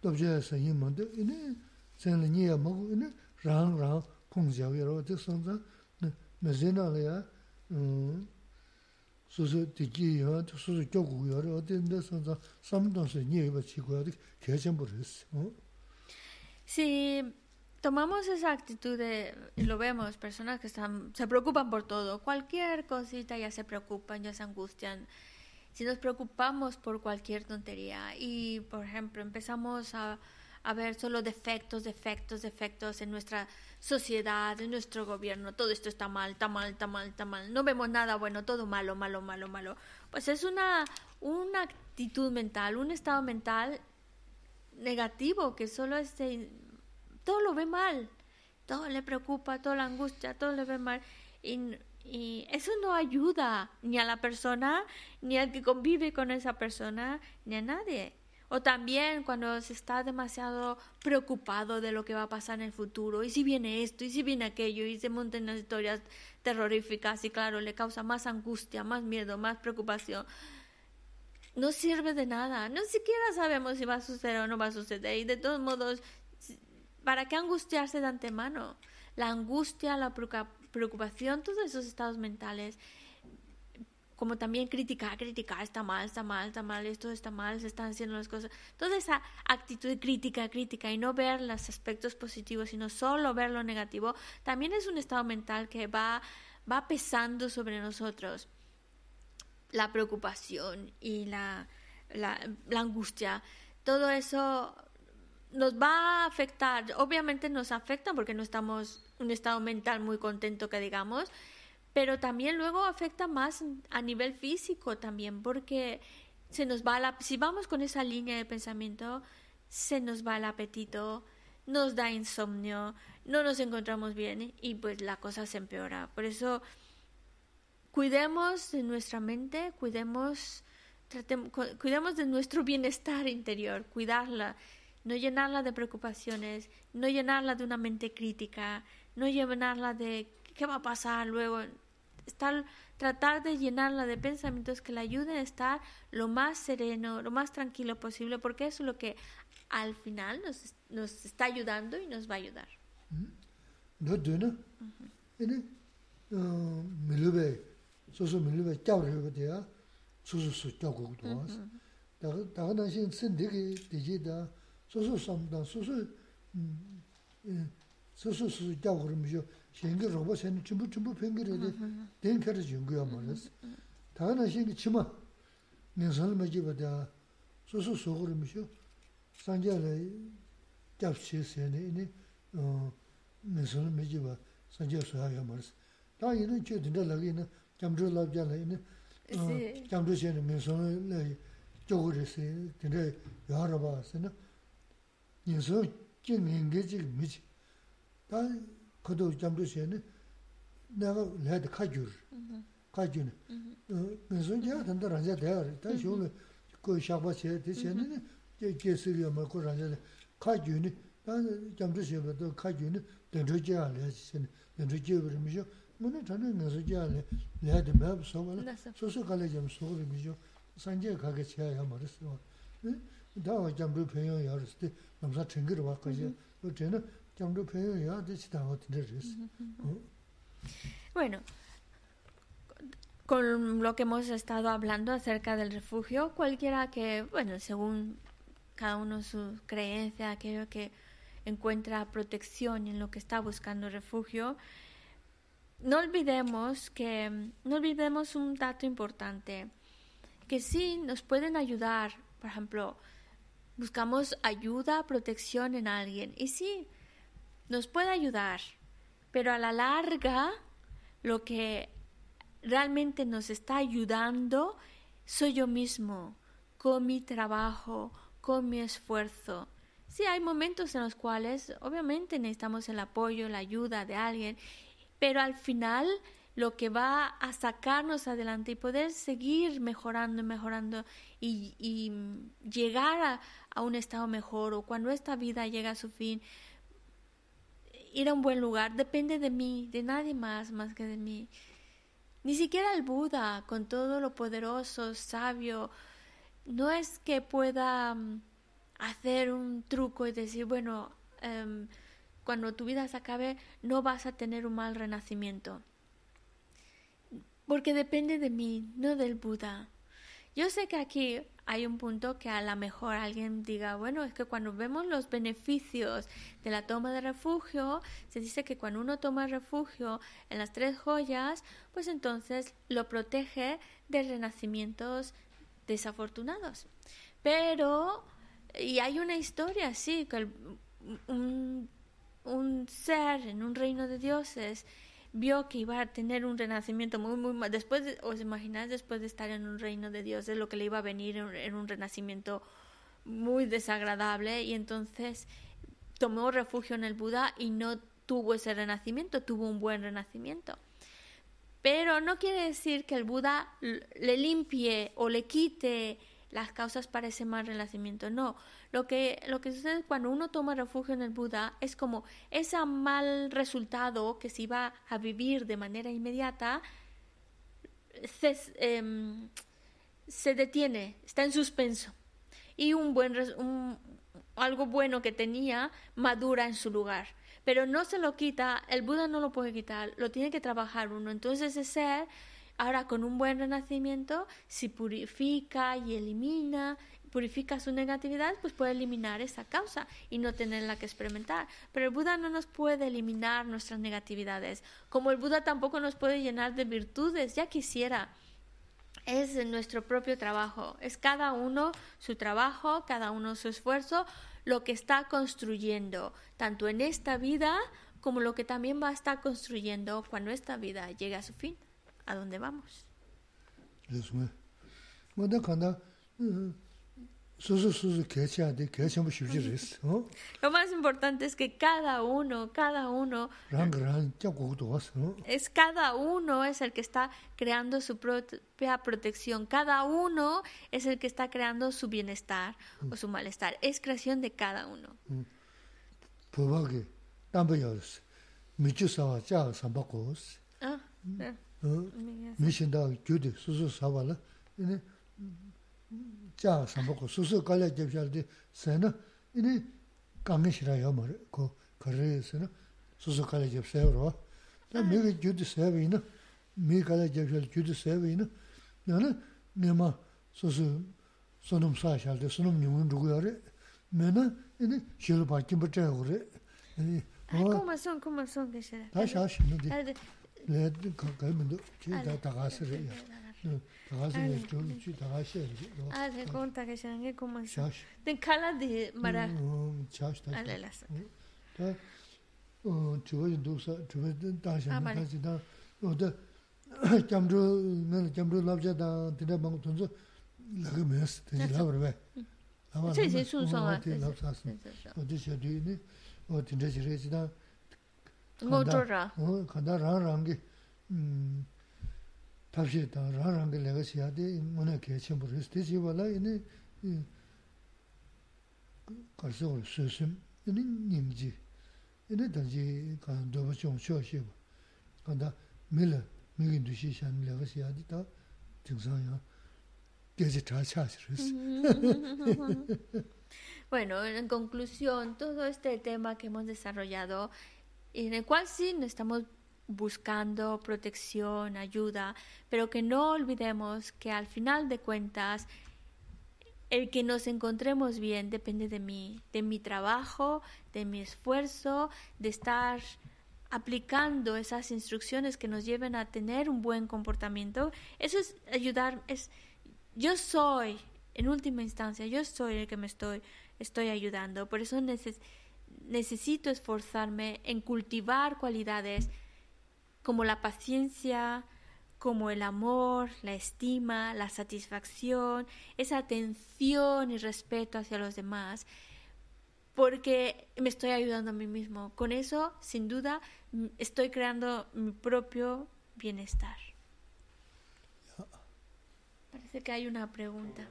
도저히 생이면도 이네 전에 니에 먹고 이네 랑랑 공자고 여러 저 선자 메제나래야 음 소소 디기요 소소 교구 여러 어딘데 선자 삼동서 니에 봐 지고야 Si tomamos esa actitud de, y lo vemos, personas que están, se preocupan por todo, cualquier cosita ya se preocupan, ya se angustian. Si nos preocupamos por cualquier tontería y, por ejemplo, empezamos a, a ver solo defectos, defectos, defectos en nuestra sociedad, en nuestro gobierno, todo esto está mal, está mal, está mal, está mal, no vemos nada bueno, todo malo, malo, malo, malo. Pues es una, una actitud mental, un estado mental negativo, que solo este, todo lo ve mal, todo le preocupa, todo la angustia, todo le ve mal. Y, y eso no ayuda ni a la persona, ni al que convive con esa persona, ni a nadie. O también cuando se está demasiado preocupado de lo que va a pasar en el futuro, y si viene esto, y si viene aquello, y se montan las historias terroríficas, y claro, le causa más angustia, más miedo, más preocupación. No sirve de nada, no siquiera sabemos si va a suceder o no va a suceder, y de todos modos, ¿para qué angustiarse de antemano? La angustia, la preocupación, todos esos estados mentales como también criticar, criticar, está mal, está mal, está mal, esto está mal, se están haciendo las cosas. Toda esa actitud de crítica, crítica y no ver los aspectos positivos, sino solo ver lo negativo, también es un estado mental que va, va pesando sobre nosotros. La preocupación y la, la, angustia, todo eso nos va a afectar. Obviamente nos afecta porque no estamos en un estado mental muy contento que digamos, pero también luego afecta más a nivel físico también, porque se nos va la, si vamos con esa línea de pensamiento, se nos va el apetito, nos da insomnio, no nos encontramos bien y pues la cosa se empeora. Por eso cuidemos de nuestra mente, cuidemos, cuidemos de nuestro bienestar interior, cuidarla, no llenarla de preocupaciones, no llenarla de una mente crítica, no llenarla de qué va a pasar luego estar, tratar de llenarla de pensamientos que le ayuden a estar lo más sereno, lo más tranquilo posible, porque eso es lo que al final nos, nos está ayudando y nos va a ayudar. No soso soso su da sin sin de soso sam da soso soso su chago rim jo shengi roba seni chumbu chumbu pengi rade den mm-hmm. kari yungu ya maras. Taga na shengi chima ninsan ma jiba da susu sogori misho sanja la gyab chi seni ini uh, ninsan ma jiba sanja suha ya maras. Taga ina che dinda lagi ina gyamdru labja la ina gyamdru uh, seni ninsan la gyogori seni dinda yuha raba seni ninsan ki ngengi jik michi. Taga mi chi. Taga kato jambu xe 내가 내가 카줄 카줄 무슨 게 단다 라자 대야 다 쇼는 그 샤바 xe 되세는 게 게스리어 먹고 라자 카줄이 다 jambu xe도 카줄이 된저지 알아 xe 된저지 그러면서 뭐는 저는 무슨 게 알아 내가 매 소가 소소 갈래 좀 소를 미죠 산제 가게 쳐야 말았어 네 다와 jambu 평형 열었을 때 남자 챙기러 왔거지 그 전에 Bueno, con lo que hemos estado hablando acerca del refugio, cualquiera que, bueno, según cada uno su creencia, aquello que encuentra protección en lo que está buscando refugio, no olvidemos que, no olvidemos un dato importante, que sí nos pueden ayudar, por ejemplo, buscamos ayuda, protección en alguien, y sí, nos puede ayudar, pero a la larga lo que realmente nos está ayudando soy yo mismo, con mi trabajo, con mi esfuerzo. Sí, hay momentos en los cuales obviamente necesitamos el apoyo, la ayuda de alguien, pero al final lo que va a sacarnos adelante y poder seguir mejorando, mejorando y, y llegar a, a, un estado mejor o cuando esta vida llega a su fin, ir a un buen lugar depende de mí, de nadie más más que de mí. Ni siquiera el Buda, con todo lo poderoso, sabio, no es que pueda mm, hacer un truco y decir, bueno, um, cuando tu vida se acabe no vas a tener un mal renacimiento. Porque depende de mí, no del Buda. Yo sé que aquí hay un punto que a lo mejor alguien diga, bueno, es que cuando vemos los beneficios de la toma de refugio, se dice que cuando uno toma refugio en las tres joyas, pues entonces lo protege de renacimientos desafortunados. Pero, y hay una historia así, que un, un ser en un reino de dioses vio que iba a tener un renacimiento muy, muy, después, de, os imagináis, después de estar en un reino de Dios, de lo que le iba a venir en, un renacimiento muy desagradable y entonces tomó refugio en el Buda y no tuvo ese renacimiento, tuvo un buen renacimiento. Pero no quiere decir que el Buda le limpie o le quite las causas para ese mal renacimiento. No, lo que, lo que sucede cuando uno toma refugio en el Buda es como ese mal resultado que se iba a vivir de manera inmediata se, em, detiene, está en suspenso. Y un buen algo bueno que tenía madura en su lugar. Pero no se lo quita, el Buda no lo puede quitar, lo tiene que trabajar uno. Entonces ese ser Ahora, con un buen renacimiento, si purifica y elimina, purifica su negatividad, pues puede eliminar esa causa y no tenerla que experimentar. Pero el Buda no nos puede eliminar nuestras negatividades, como el Buda tampoco nos puede llenar de virtudes, ya quisiera. Es nuestro propio trabajo, es cada uno su trabajo, cada uno su esfuerzo, lo que está construyendo, tanto en esta vida como lo que también va a estar construyendo cuando esta vida llegue a su fin a dónde vamos. Lo más importante es que cada uno, cada uno, es cada uno es el que está creando su propia protección, cada uno es el que está creando su bienestar o su malestar, es creación de cada uno. Ah, 미신다 교디 수수 사발라 이니 자 삼고 수수 갈래 접셔디 세나 이니 강에 싫어요 뭐그 그래서는 수수 갈래 접셔요 나 미기 교디 세비나 미 갈래 접셔 교디 세비나 나는 내마 수수 소놈 사샬데 소놈 님은 누구야래 내가 이니 실바 김버터 그래 아니 고마선 고마선 계셔 다시 하시면 돼 le kalmendo chi da tagasi re ya tagasi ne chon chi tagasi re a se conta che c'è anche come den kala de mara chash ta ala la sa ta o chuo yin du sa chuo den da sha na ta ji da o de jamro ne jamro lab ja da de da bang tun zo la ge mes de la ber be ama che che su so a o de sha du ni o de de ji re ji da ngō tō rā? Kāndā rā rāngi tabshē tā rā rāngi lēgā siyā tē mūnā kē chēmbu rīs. Tē chī wālā inē kārsa wā sūsum, inē nīm jī, inē tā jī kāndā dōba chōng chō shē wā. Kāndā mē lā, mē kī ndūshī shāni lēgā siyā tē tā tīng sāng yā kē chī tā chā shī rīs. Bueno, en conclusión, todo este tema que hemos desarrollado en el cual sí estamos buscando protección, ayuda, pero que no olvidemos que al final de cuentas el que nos encontremos bien depende de mí, de mi trabajo, de mi esfuerzo, de estar aplicando esas instrucciones que nos lleven a tener un buen comportamiento. Eso es ayudar, es yo soy, en última instancia, yo soy el que me estoy, estoy ayudando. Por eso necesito necesito esforzarme en cultivar cualidades como la paciencia, como el amor, la estima, la satisfacción, esa atención y respeto hacia los demás, porque me estoy ayudando a mí mismo. Con eso, sin duda, estoy creando mi propio bienestar. Parece que hay una pregunta.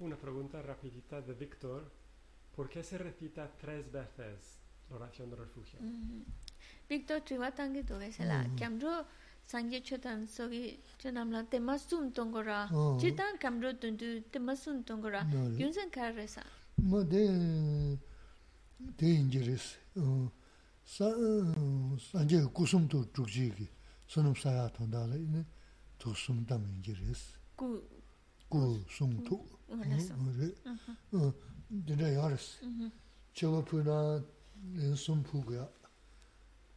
Una pregunta rapidita de Víctor. ¿Por qué se recita tres veces la oración de refugio? Víctor Trivatangi to que se la kamro sangye chotan sogi chonamla temasum tongora chitan kamro tundu temasum tongora yunsen karresa mo de de injiris sa sangye kusum to trukji gi sonum saya thonda le ne to sum dam injiris ku ku sum dindar yaris. Mhm. Cheba puna len sum pu guya,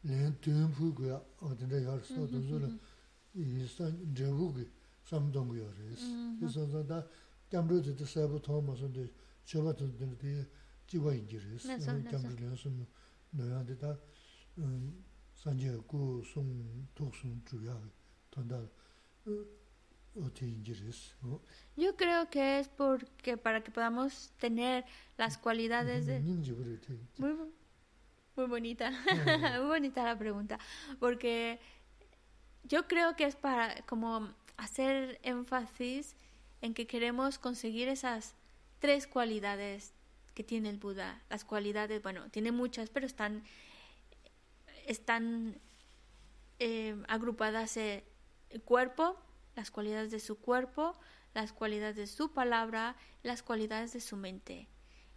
len tuyun pu guya, dindar yaris. O mhm, dunzu la mhm. yisa drevu gu samdang guya yaris. Yisa zan da gyamru dita sabu thong ma sun de cheba tanda dindar di jiwa ingi yaris. Gyamru len sum noyan dita um, sanje gu sum tuk sum Yo creo que es porque para que podamos tener las cualidades de... Muy, muy bonita, muy bonita la pregunta, porque yo creo que es para como hacer énfasis en que queremos conseguir esas tres cualidades que tiene el Buda. Las cualidades, bueno, tiene muchas, pero están, están eh, agrupadas en el cuerpo, las cualidades de su cuerpo, las cualidades de su palabra, las cualidades de su mente.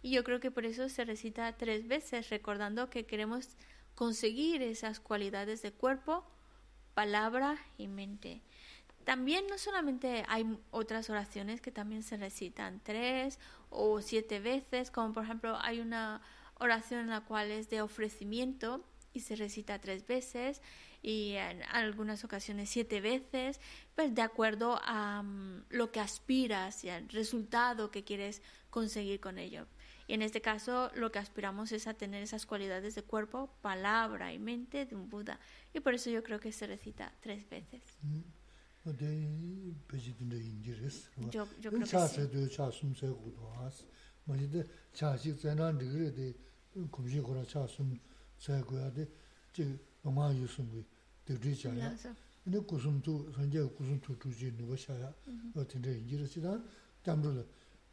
Y yo creo que por eso se recita tres veces, recordando que queremos conseguir esas cualidades de cuerpo, palabra y mente. También no solamente hay otras oraciones que también se recitan tres o siete veces, como por ejemplo hay una oración en la cual es de ofrecimiento y se recita tres veces y en algunas ocasiones siete veces, pues de acuerdo a mm, lo que aspiras y al resultado que quieres conseguir con ello. Y en este caso lo que aspiramos es a tener esas cualidades de cuerpo, palabra y mente de un Buda. Y por eso yo creo que se recita tres veces. Yo, yo creo que sí. saya kuya de chik oma yu sumgui dikri chaya. Ine kusum tu, sanjaya kusum tu tuji nuwa chaya tinda injira sida tamrula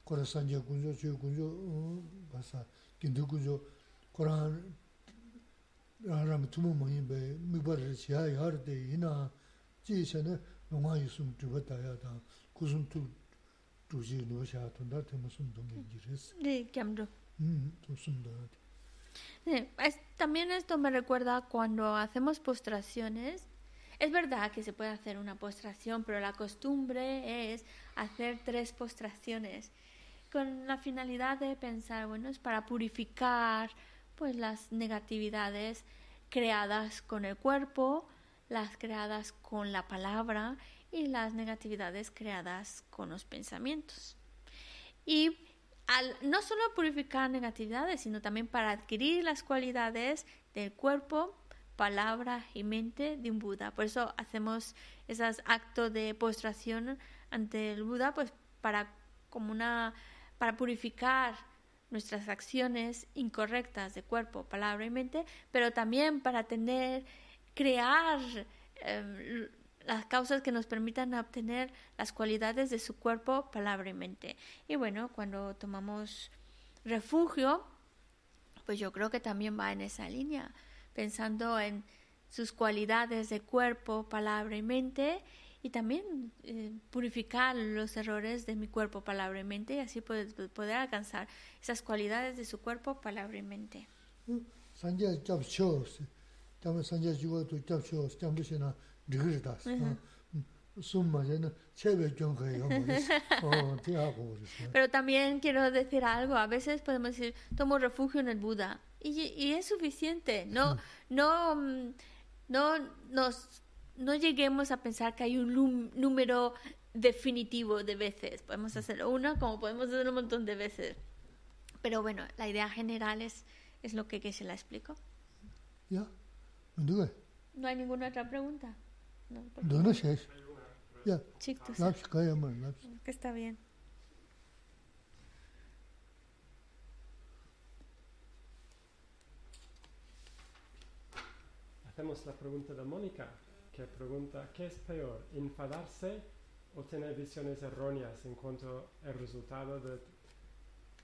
kora sanjaya kunjo, chuyo kunjo, mm, basa gindu kunjo, kora rama tumu mahin bay mikbarara chaya yara de ina chi chana oma yu sum tuwa daya dang kusum tu tuji nuwa chaya tunda tema sum tunga injira sida. Mm, de kyamro. Tum sum daya de. También esto me recuerda cuando hacemos postraciones. Es verdad que se puede hacer una postración, pero la costumbre es hacer tres postraciones con la finalidad de pensar, bueno, es para purificar pues las negatividades creadas con el cuerpo, las creadas con la palabra y las negatividades creadas con los pensamientos. Y al no solo purificar negatividades, sino también para adquirir las cualidades del cuerpo, palabra y mente de un Buda. Por eso hacemos esos actos de postración ante el Buda, pues para como una para purificar nuestras acciones incorrectas de cuerpo, palabra y mente, pero también para tener, crear eh, las causas que nos permitan obtener las cualidades de su cuerpo, palabra y mente. Y bueno, cuando tomamos refugio, pues yo creo que también va en esa línea, pensando en sus cualidades de cuerpo, palabra y mente, y también eh, purificar los errores de mi cuerpo, palabra y mente, y así poder, poder alcanzar esas cualidades de su cuerpo, palabra y mente. Pero también quiero decir algo, a veces podemos decir, tomo refugio en el Buda, y, y es suficiente, no, no, mm, no nos, no lleguemos a pensar que hay un número definitivo de veces, podemos hacerlo una como podemos hacerlo un montón de veces, pero bueno, la idea general es, es lo que, que se la explico. Ya, ¿No hay ninguna otra pregunta? Nduga shesh. Ya, lapsi. que está bien. Hacemos la pregunta de Mónica, que pregunta, ¿qué es peor, enfadarse o tener visiones erróneas en cuanto al resultado de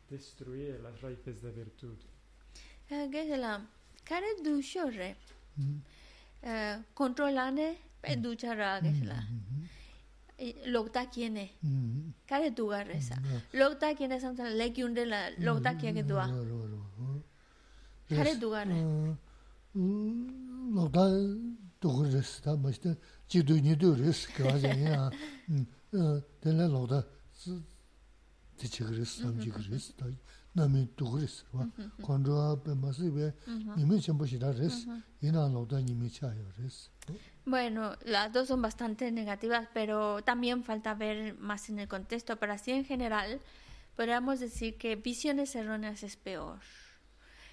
destruir las raíces de virtud? Eh, ¿Qué es la? Care ducho re. Mm, Eh, controlane pendu chara gesla lokta kiene kare duga resa lokta kiene samsa lekyunde la mm-hmm. lokta kiya ke dua mm-hmm. kare duga re lokta duga res mm-hmm. ta mashte ji du ni du res ka ja ya. Mm, uh, de la lokta ti chi res sam ji res ta nami duga res wa. Kondro pe masi be nimi chen bo shi da res ina lokta nimi cha yo res Bueno, las dos son bastante negativas, pero también falta ver más en el contexto. Pero así en general, podríamos decir que visiones erróneas es peor.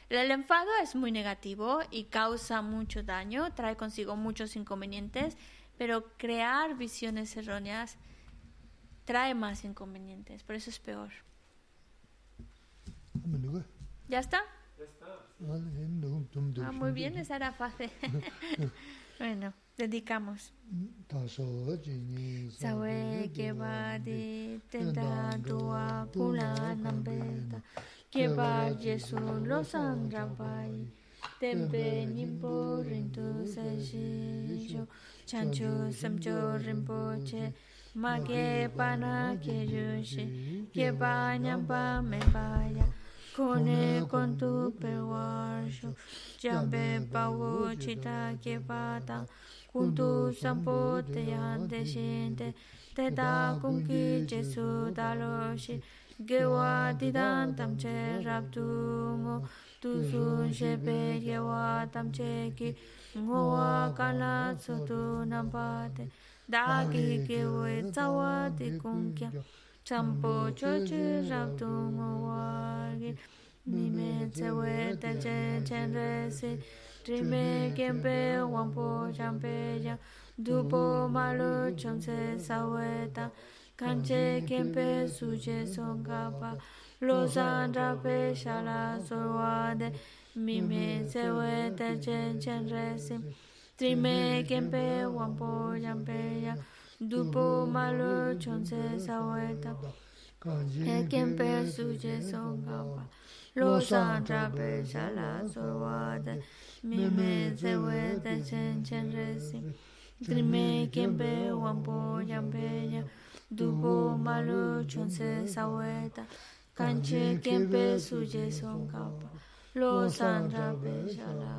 El enfado es muy negativo y causa mucho daño, trae consigo muchos inconvenientes, pero crear visiones erróneas trae más inconvenientes, por eso es peor. ¿Ya está? Ya está. Ah, muy bien, esa era fácil. bueno. Dedicamos. Sawe keba di tenda dua pula nambeta. Keba Jesu lo san rabai. Tempe nimpo rintu se shisho. Chancho samcho rinpoche. Mage pana ke yushi. Keba nyamba me baya. Kone con tu. Jambe pawo chita cum tu sampoteante gente, te da Jesu chice sudaloși, Gewati dantam ce raptungo, tu sun ce pe gewatam ceki, ngoa calazzo tu nampate, daki che vuoi zawati cunchia, champo cho ce raptungo wagi, nime ce vuoi te ce ce resi, Trime kempe wampo champe ya Dupo malo chonse saweta Kanche kempe suje songapa Lo sandra pe shala sorwade Mime sewe te chen chen resim Trime kempe wampo champe ya Dupo malo chonse saweta Kempe suje songapa Lo sandra pe shala sorwade Mime sewe te chen chen resi. Trime kempe wampo yampe ya. Dupo malo chonse saweta. Kanche kempe suje son kapa. Lo sandra pe shala.